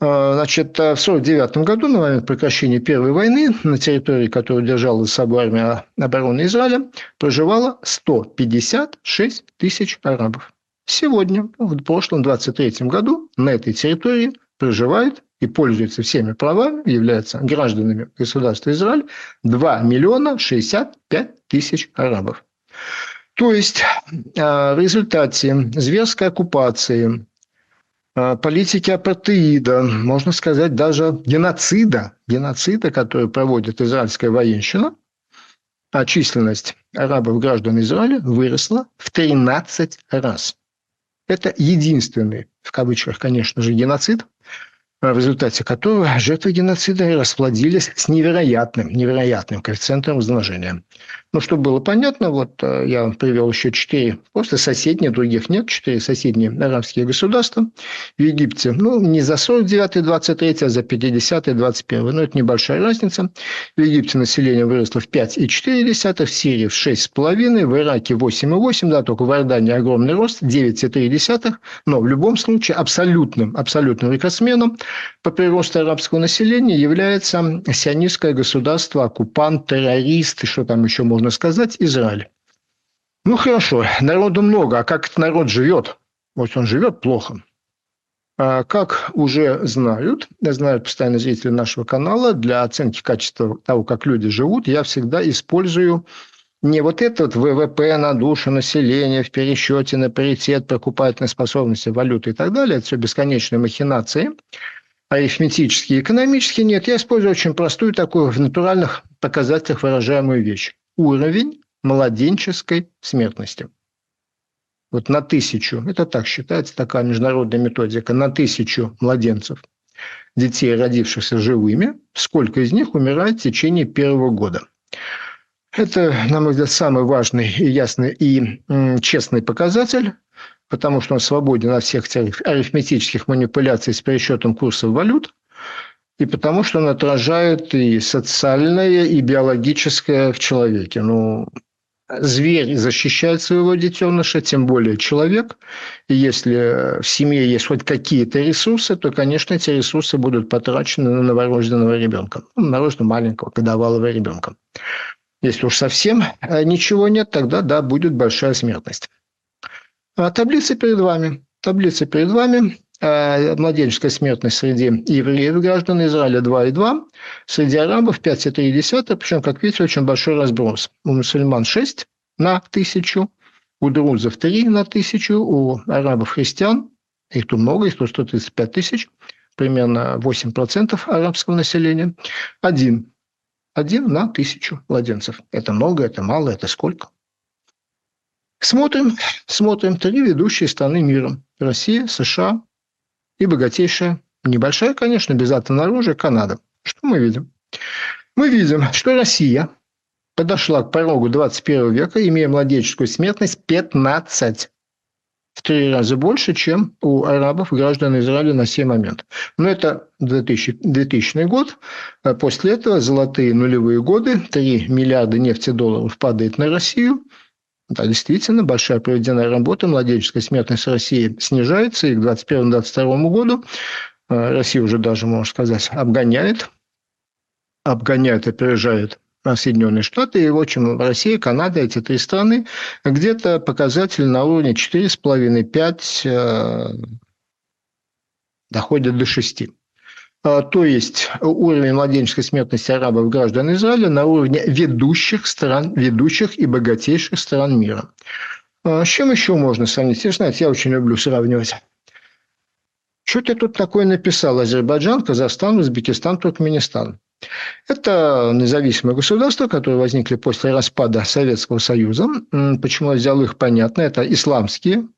А, значит, в 1949 году, на момент прекращения Первой войны, на территории, которую держала за собой армия обороны Израиля, проживало 156 тысяч арабов. Сегодня, в прошлом 23 году, на этой территории проживает и пользуется всеми правами, являются гражданами государства Израиль 2 миллиона 65 тысяч арабов. То есть а, в результате зверской оккупации, а, политики апартеида, можно сказать, даже геноцида, геноцида, который проводит израильская военщина, а численность арабов граждан Израиля выросла в 13 раз. Это единственный, в кавычках, конечно же, геноцид, в результате которого жертвы геноцида расплодились с невероятным, невероятным коэффициентом размножения. Ну, чтобы было понятно, вот э, я привел еще четыре, просто соседние, других нет, четыре соседние арабские государства в Египте. Ну, не за 49-23, а за 50-21. Но это небольшая разница. В Египте население выросло в 5,4, в Сирии в 6,5, в Ираке 8,8, да, только в Иордании огромный рост, 9,3. Но в любом случае абсолютным, абсолютным рекордсменом по приросту арабского населения является сионистское государство, оккупант, террорист, и что там еще можно можно сказать, Израиль. Ну хорошо, народу много, а как этот народ живет? Вот он живет плохо. А как уже знают, знают постоянно зрители нашего канала, для оценки качества того, как люди живут, я всегда использую не вот этот ВВП на душу населения в пересчете на паритет покупательной способности валюты и так далее, это все бесконечные махинации, арифметические, экономические, нет, я использую очень простую такую в натуральных показателях выражаемую вещь уровень младенческой смертности. Вот на тысячу, это так считается, такая международная методика, на тысячу младенцев, детей, родившихся живыми, сколько из них умирает в течение первого года. Это, на мой взгляд, самый важный и ясный и честный показатель, потому что он свободен от всех арифметических манипуляций с пересчетом курсов валют – и потому что он отражает и социальное, и биологическое в человеке. Ну, зверь защищает своего детеныша, тем более человек. И если в семье есть хоть какие-то ресурсы, то, конечно, эти ресурсы будут потрачены на новорожденного ребенка, ну, новорожденного маленького годовалого ребенка. Если уж совсем э, ничего нет, тогда, да, будет большая смертность. А таблица перед вами. Таблица перед вами. Э, младенческая смертность среди евреев, граждан Израиля 2,2, среди арабов 5,3, причем, как видите, очень большой разброс. У мусульман 6 на тысячу, у друзов 3 на тысячу, у арабов-христиан, их тут много, их тут 135 тысяч, примерно 8% арабского населения, один, один на тысячу младенцев. Это много, это мало, это сколько? Смотрим, смотрим три ведущие страны мира. Россия, США, и богатейшая, небольшая, конечно, без атомного оружия, Канада. Что мы видим? Мы видим, что Россия подошла к порогу 21 века, имея младенческую смертность 15 в три раза больше, чем у арабов, граждан Израиля на сей момент. Но это 2000, 2000 год. А после этого золотые нулевые годы, 3 миллиарда нефти долларов падает на Россию – да, действительно, большая проведенная работа, младенческая смертность России снижается, и к 2021-2022 году э, Россия уже даже, можно сказать, обгоняет, обгоняет, опережает Соединенные Штаты, и, в общем, Россия, Канада, эти три страны, где-то показатель на уровне 4,5-5 э, доходят до 6. А, то есть уровень младенческой смертности арабов граждан Израиля на уровне ведущих стран, ведущих и богатейших стран мира. А, с чем еще можно сравнить? Вы знаете, я очень люблю сравнивать. Что ты тут такое написал? Азербайджан, Казахстан, Узбекистан, Туркменистан. Это независимые государства, которые возникли после распада Советского Союза. Почему я взял их, понятно. Это исламские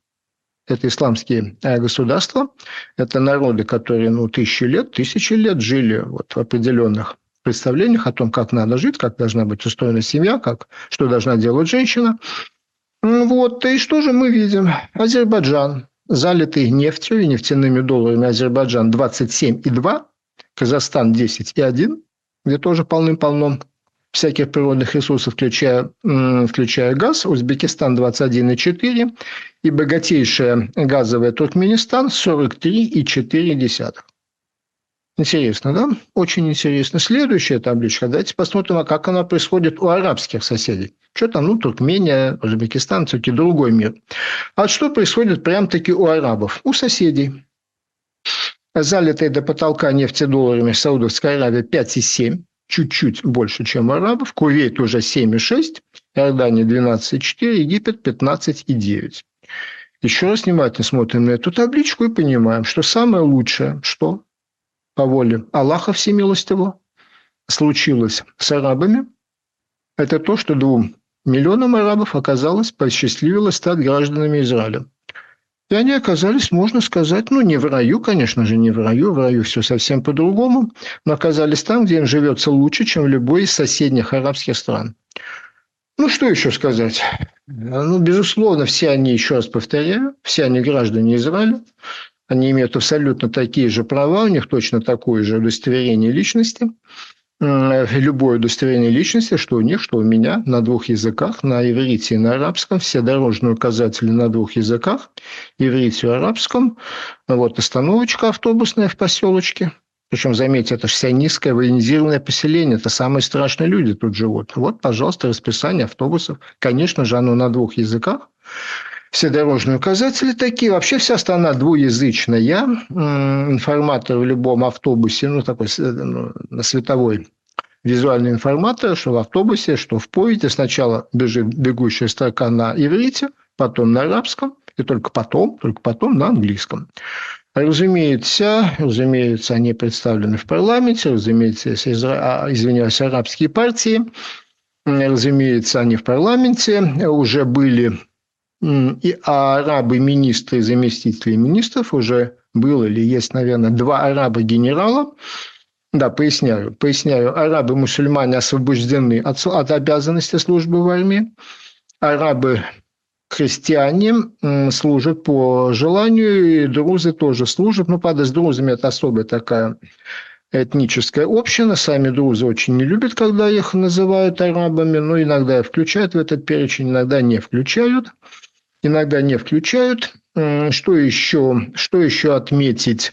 это исламские э, государства, это народы, которые ну, тысячи лет, тысячи лет жили вот в определенных представлениях о том, как надо жить, как должна быть устроена семья, как, что должна делать женщина. Вот, и что же мы видим? Азербайджан, залитый нефтью и нефтяными долларами Азербайджан 27,2, Казахстан 10,1, где тоже полным-полно всяких природных ресурсов, включая, включая газ, Узбекистан 21,4 и богатейшая газовая Туркменистан 43,4. Интересно, да? Очень интересно. Следующая табличка. Давайте посмотрим, а как она происходит у арабских соседей. Что там, ну, Туркмения, Узбекистан, все-таки другой мир. А что происходит прям-таки у арабов? У соседей. Залитые до потолка нефтедолларами Саудовская Аравия 5,7, чуть-чуть больше, чем арабов. Кувейт уже 7,6, Иордания 12,4, Египет 15,9. Еще раз внимательно смотрим на эту табличку и понимаем, что самое лучшее, что по воле Аллаха Всемилостивого случилось с арабами, это то, что двум миллионам арабов оказалось, посчастливилось стать гражданами Израиля. И они оказались, можно сказать, ну, не в раю, конечно же, не в раю, в раю все совсем по-другому, но оказались там, где им живется лучше, чем в любой из соседних арабских стран. Ну, что еще сказать? Ну, безусловно, все они, еще раз повторяю, все они граждане Израиля, они имеют абсолютно такие же права, у них точно такое же удостоверение личности, любое удостоверение личности, что у них, что у меня, на двух языках, на иврите и на арабском, все дорожные указатели на двух языках, иврите и арабском, вот остановочка автобусная в поселочке, причем, заметьте, это же низкое военизированное поселение. Это самые страшные люди тут живут. Вот, пожалуйста, расписание автобусов. Конечно же, оно на двух языках все дорожные указатели такие. Вообще вся страна двуязычная. Информатор в любом автобусе, ну, такой ну, на световой визуальный информатор, что в автобусе, что в поезде. Сначала бежит бегущая строка на иврите, потом на арабском, и только потом, только потом на английском. Разумеется, разумеется, они представлены в парламенте, разумеется, изра... А, извиняюсь, арабские партии, разумеется, они в парламенте уже были и арабы министры заместители министров уже было или есть, наверное, два араба-генерала. Да, поясняю. Поясняю. Арабы-мусульмане освобождены от, от обязанности службы в армии. Арабы христиане служат по желанию, и друзы тоже служат. Ну, правда, с друзами это особая такая этническая община. Сами друзы очень не любят, когда их называют арабами, но иногда включают в этот перечень, иногда не включают иногда не включают. Что еще, что еще отметить?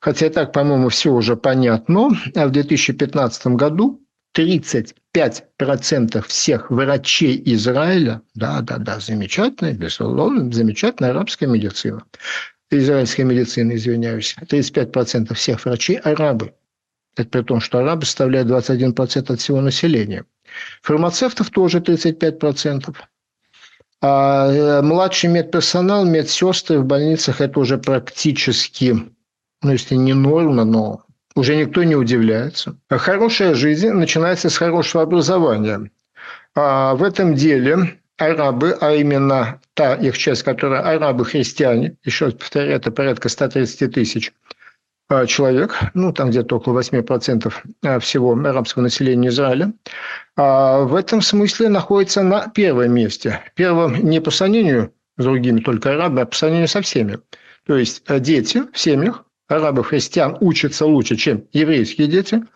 Хотя и так, по-моему, все уже понятно. А в 2015 году 35% всех врачей Израиля, да, да, да, замечательная, безусловно, замечательная арабская медицина, израильская медицина, извиняюсь, 35% всех врачей – арабы. Это при том, что арабы составляют 21% от всего населения. Фармацевтов тоже 35%. А э, младший медперсонал, медсестры в больницах – это уже практически, ну, если не норма, но уже никто не удивляется. Хорошая жизнь начинается с хорошего образования. А в этом деле арабы, а именно та их часть, которая арабы-христиане, еще раз повторяю, это порядка 130 тысяч – человек, ну, там где-то около 8% а, всего арабского населения Израиля, а, в этом смысле находится на первом месте. Первым не по сравнению с другими только арабами, а по сравнению со всеми. То есть дети в семьях арабов-христиан учатся лучше, чем еврейские дети –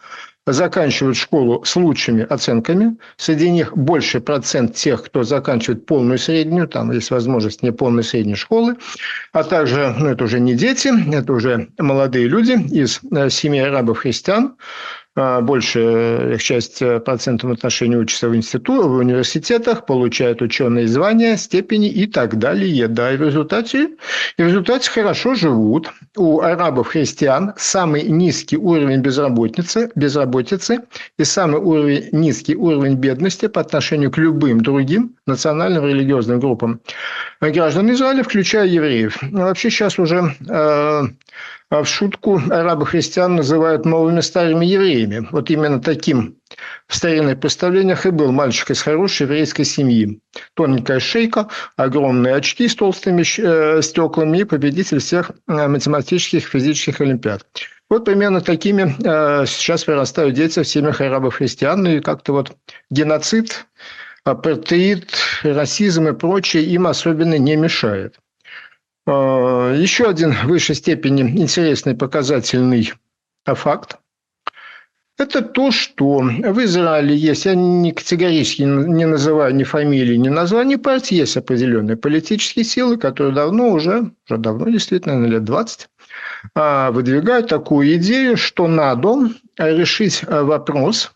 заканчивают школу с лучшими оценками. Среди них больше процент тех, кто заканчивает полную среднюю, там есть возможность не полной средней школы, а также, ну это уже не дети, это уже молодые люди из э, семьи арабов-христиан, большая их часть э, процентом отношении учатся в институтах, в университетах, получают ученые звания, степени и так далее. Да, и в результате, и в результате хорошо живут. У арабов-христиан самый низкий уровень безработицы, безработицы и самый уровень, низкий уровень бедности по отношению к любым другим национальным религиозным группам граждан Израиля, включая евреев. Вообще сейчас уже э, а в шутку арабы-христиан называют новыми старыми евреями. Вот именно таким в старинных представлениях и был мальчик из хорошей еврейской семьи. Тоненькая шейка, огромные очки с толстыми э, стеклами и победитель всех э, математических и физических олимпиад. Вот примерно такими э, сейчас вырастают дети в семьях арабов-христиан. И как-то вот геноцид, апартеид, расизм и прочее им особенно не мешает. А, еще один в высшей степени интересный показательный факт – это то, что в Израиле есть, я не категорически не называю ни фамилии, ни названий партии, есть определенные политические силы, которые давно уже, уже давно, действительно, на лет 20, а, выдвигают такую идею, что надо решить вопрос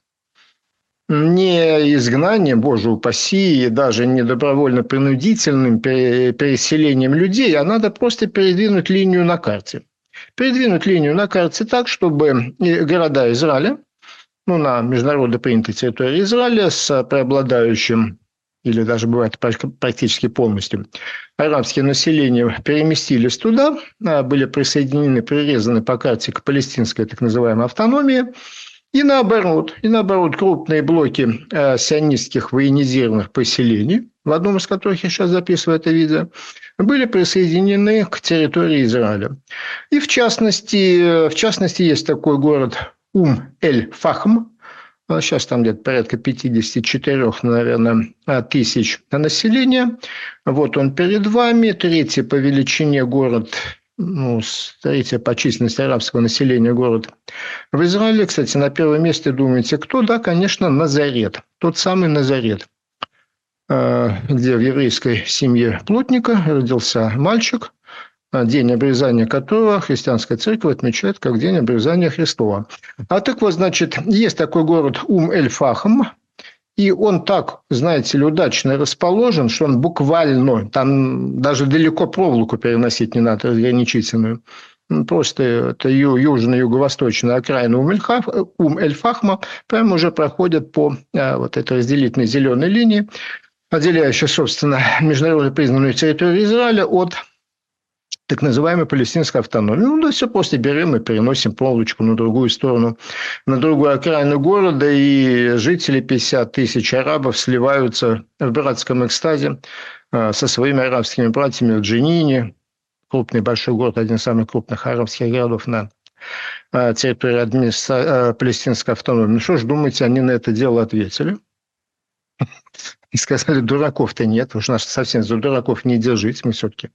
не изгнанием, боже упаси, и даже не добровольно-принудительным переселением людей, а надо просто передвинуть линию на карте. Передвинуть линию на карте так, чтобы города Израиля, ну, на международно принятой территории Израиля с преобладающим или даже бывает практически полностью, арабские населения переместились туда, а, были присоединены, прирезаны по карте к палестинской так называемой автономии, и наоборот, и наоборот, крупные блоки э, сионистских военизированных поселений, в одном из которых я сейчас записываю это видео, были присоединены к территории Израиля. И в частности, в частности есть такой город Ум-эль-Фахм, Сейчас там где-то порядка 54, наверное, тысяч населения. Вот он перед вами. Третий по величине город ну, третья по численности арабского населения город в Израиле. Кстати, на первом месте думаете, кто? Да, конечно, Назарет. Тот самый Назарет, э, где в еврейской семье плотника родился мальчик, э, день обрезания которого христианская церковь отмечает как день обрезания Христова. А так вот, значит, есть такой город Ум-эль-Фахм, и он так, знаете ли, удачно расположен, что он буквально, там даже далеко проволоку переносить не надо, разграничительную. Просто это южно-юго-восточная окраина Ум-эль-Фахма прямо уже проходит по а, вот этой разделительной зеленой линии, отделяющей, собственно, международно признанную территорию Израиля от так называемой палестинской автономии. Ну, да, все просто берем и переносим проволочку на другую сторону, на другую окраину города, и жители 50 тысяч арабов сливаются в братском экстазе э, со своими арабскими братьями в Джинине, крупный большой город, один из самых крупных арабских городов на э, территории администра... Э, палестинской автономии. Ну что ж, думаете, они на это дело ответили? И сказали, дураков-то нет, уж нас совсем за дураков не держите, мы все-таки.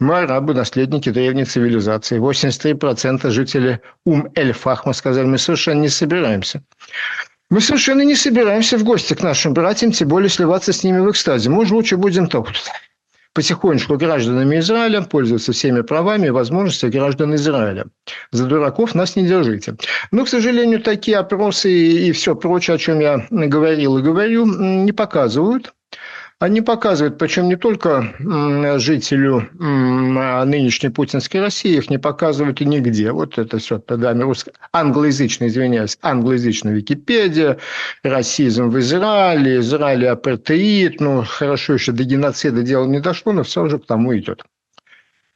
Мы арабы, наследники древней цивилизации. 83% жителей Ум-эль-Фахма сказали, мы совершенно не собираемся. Мы совершенно не собираемся в гости к нашим братьям, тем более сливаться с ними в экстазе. Мы же лучше будем так потихонечку гражданами Израиля, пользоваться всеми правами и возможностями граждан Израиля. За дураков нас не держите. Но, к сожалению, такие опросы и все прочее, о чем я говорил и говорю, не показывают они показывают, причем не только жителю нынешней путинской России, их не показывают и нигде. Вот это все тогда русско... англоязычная, извиняюсь, англоязычная Википедия, расизм в Израиле, Израиле апартеид, ну, хорошо, еще до геноцида дело не дошло, но все уже к тому идет.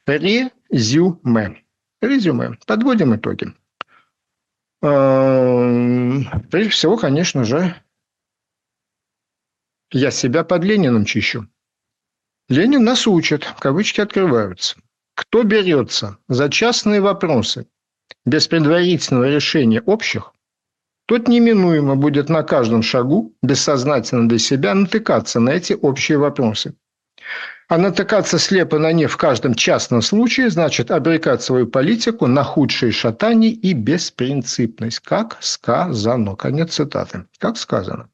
Резюме. Резюме. Подводим итоги. Эм, прежде всего, конечно же, я себя под Лениным чищу. Ленин нас учит, кавычки открываются. Кто берется за частные вопросы без предварительного решения общих, тот неминуемо будет на каждом шагу бессознательно для себя натыкаться на эти общие вопросы. А натыкаться слепо на них в каждом частном случае значит обрекать свою политику на худшие шатания и беспринципность, как сказано. Конец цитаты. Как сказано.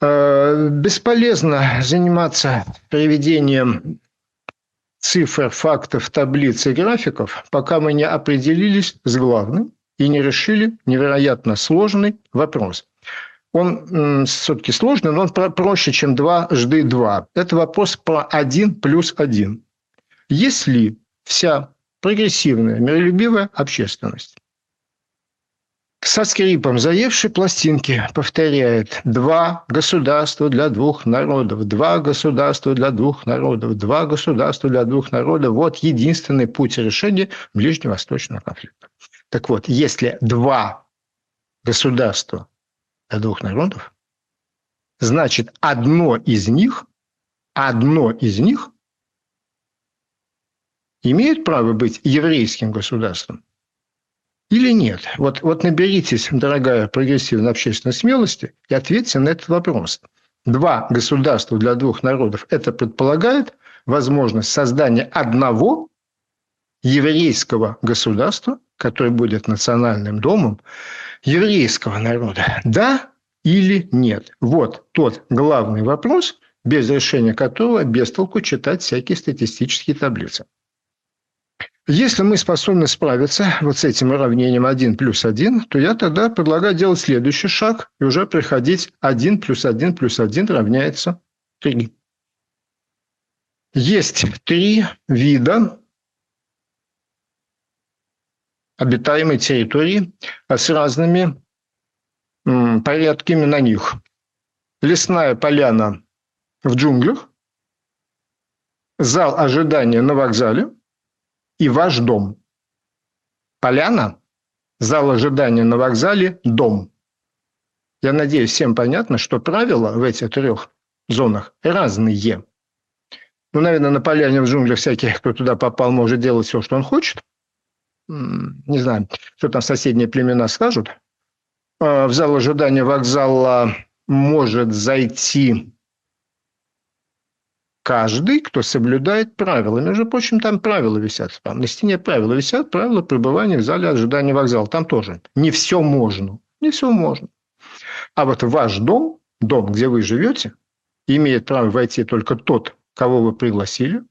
Э, бесполезно заниматься приведением цифр, фактов, таблиц и графиков, пока мы не определились с главным и не решили невероятно сложный вопрос. Он все-таки сложный, но он проще, чем 2 жды 2. Это вопрос про 1 плюс 1. Если вся прогрессивная, миролюбивая общественность со скрипом заевшей пластинки повторяет «Два государства для двух народов, два государства для двух народов, два государства для двух народов». Вот единственный путь решения ближневосточного конфликта. Так вот, если два государства для двух народов, значит, одно из них, одно из них имеет право быть еврейским государством или нет? Вот, вот наберитесь, дорогая прогрессивная общественной смелости, и ответьте на этот вопрос. Два государства для двух народов – это предполагает возможность создания одного еврейского государства, которое будет национальным домом еврейского народа. Да или нет? Вот тот главный вопрос, без решения которого без толку читать всякие статистические таблицы. Если мы способны справиться вот с этим уравнением 1 плюс 1, то я тогда предлагаю делать следующий шаг и уже приходить 1 плюс 1 плюс 1 равняется 3. Есть три вида обитаемой территории с разными порядками на них. Лесная поляна в джунглях, зал ожидания на вокзале и ваш дом. Поляна, зал ожидания на вокзале, дом. Я надеюсь, всем понятно, что правила в этих трех зонах разные. Ну, наверное, на поляне в джунглях всякий, кто туда попал, может делать все, что он хочет. Не знаю, что там соседние племена скажут. А, в зал ожидания вокзала может зайти каждый, кто соблюдает правила. Между прочим, там правила висят. Там на стене правила висят, правила пребывания в зале ожидания вокзала. Там тоже. Не все можно. Не все можно. А вот ваш дом, дом, где вы живете, имеет право войти только тот, кого вы пригласили,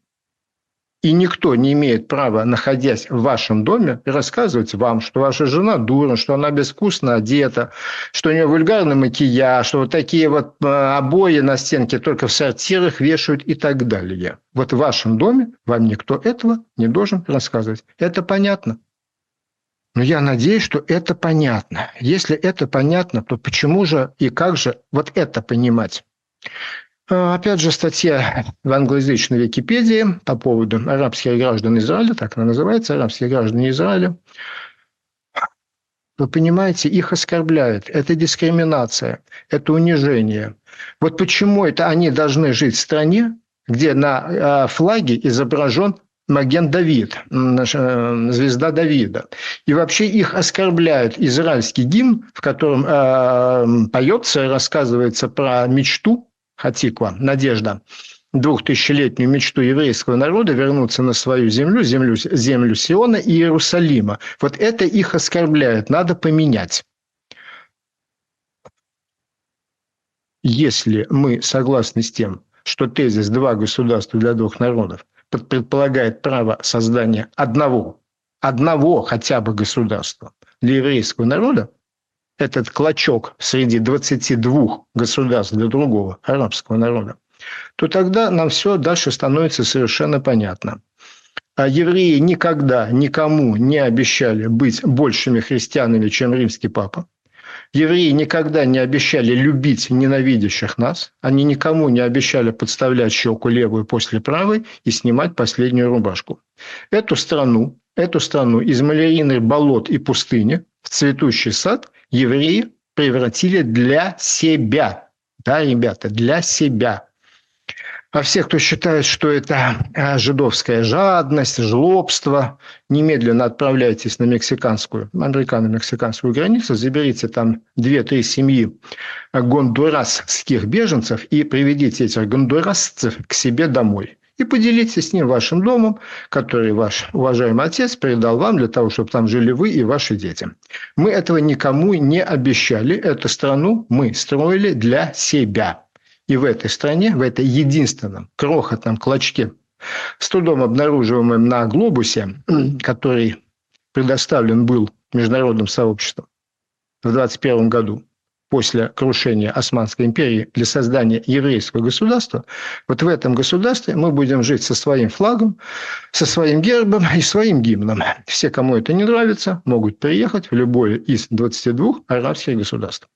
и никто не имеет права, находясь в вашем доме, рассказывать вам, что ваша жена дура, что она безвкусно одета, что у нее вульгарный макияж, что вот такие вот э, обои на стенке только в сортирах вешают и так далее. Вот в вашем доме вам никто этого не должен рассказывать. Это понятно? Но я надеюсь, что это понятно. Если это понятно, то почему же и как же вот это понимать? А, опять же, статья в англоязычной Википедии по поводу арабских граждан Израиля, так она называется, арабские граждане Израиля. Вы понимаете, их оскорбляют. Это дискриминация, это унижение. Вот почему это они должны жить в стране, где на а, флаге изображен Маген Давид, э, звезда Давида. И вообще их оскорбляют израильский гимн, в котором э, поется, рассказывается про мечту Хатиква, надежда, двухтысячелетнюю мечту еврейского народа вернуться на свою землю, землю, землю Сиона и Иерусалима. Вот это их оскорбляет, надо поменять. Если мы согласны с тем, что тезис «два государства для двух народов» предполагает право создания одного, одного хотя бы государства для еврейского народа, этот клочок среди 22 государств для другого арабского народа, то тогда нам все дальше становится совершенно понятно. А евреи никогда никому не обещали быть большими христианами, чем римский папа. Евреи никогда не обещали любить ненавидящих нас. Они никому не обещали подставлять щеку левую после правой и снимать последнюю рубашку. Эту страну, эту страну из малярийных болот и пустыни цветущий сад евреи превратили для себя. Да, ребята, для себя. А все, кто считает, что это а, жидовская жадность, жлобство, немедленно отправляйтесь на мексиканскую, американо-мексиканскую границу, заберите там две-три семьи гондурасских беженцев и приведите этих гондурасцев к себе домой и поделитесь с ним вашим домом, который ваш уважаемый отец передал вам для того, чтобы там жили вы и ваши дети. Мы этого никому не обещали. Эту страну мы строили для себя. И в этой стране, в этой единственном крохотном клочке, с трудом обнаруживаемым на глобусе, (clears throat) который предоставлен был международным сообществом в 2021 году, после крушения Османской империи для создания еврейского государства, вот в этом государстве мы будем жить со своим флагом, со своим гербом и своим гимном. Все, кому это не нравится, могут приехать в любое из 22 арабских государств.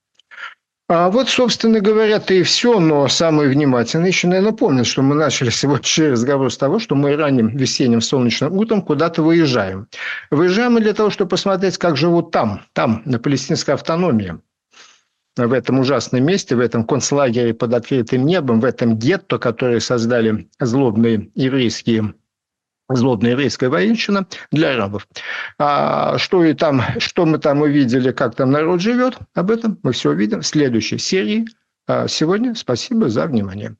А вот, собственно говоря, то и все, но самые внимательные еще, наверное, помнят, что мы начали сегодняшний (laughs) разговор с того, что мы ранним весенним солнечным утром куда-то выезжаем. Выезжаем мы для того, чтобы посмотреть, как живут там, там, на палестинской автономии в этом ужасном месте, в этом концлагере под открытым небом, в этом гетто, которое создали злобные еврейские злобная еврейская военщина для арабов. А что, и там, что мы там увидели, как там народ живет, об этом мы все увидим в следующей серии. А сегодня спасибо за внимание.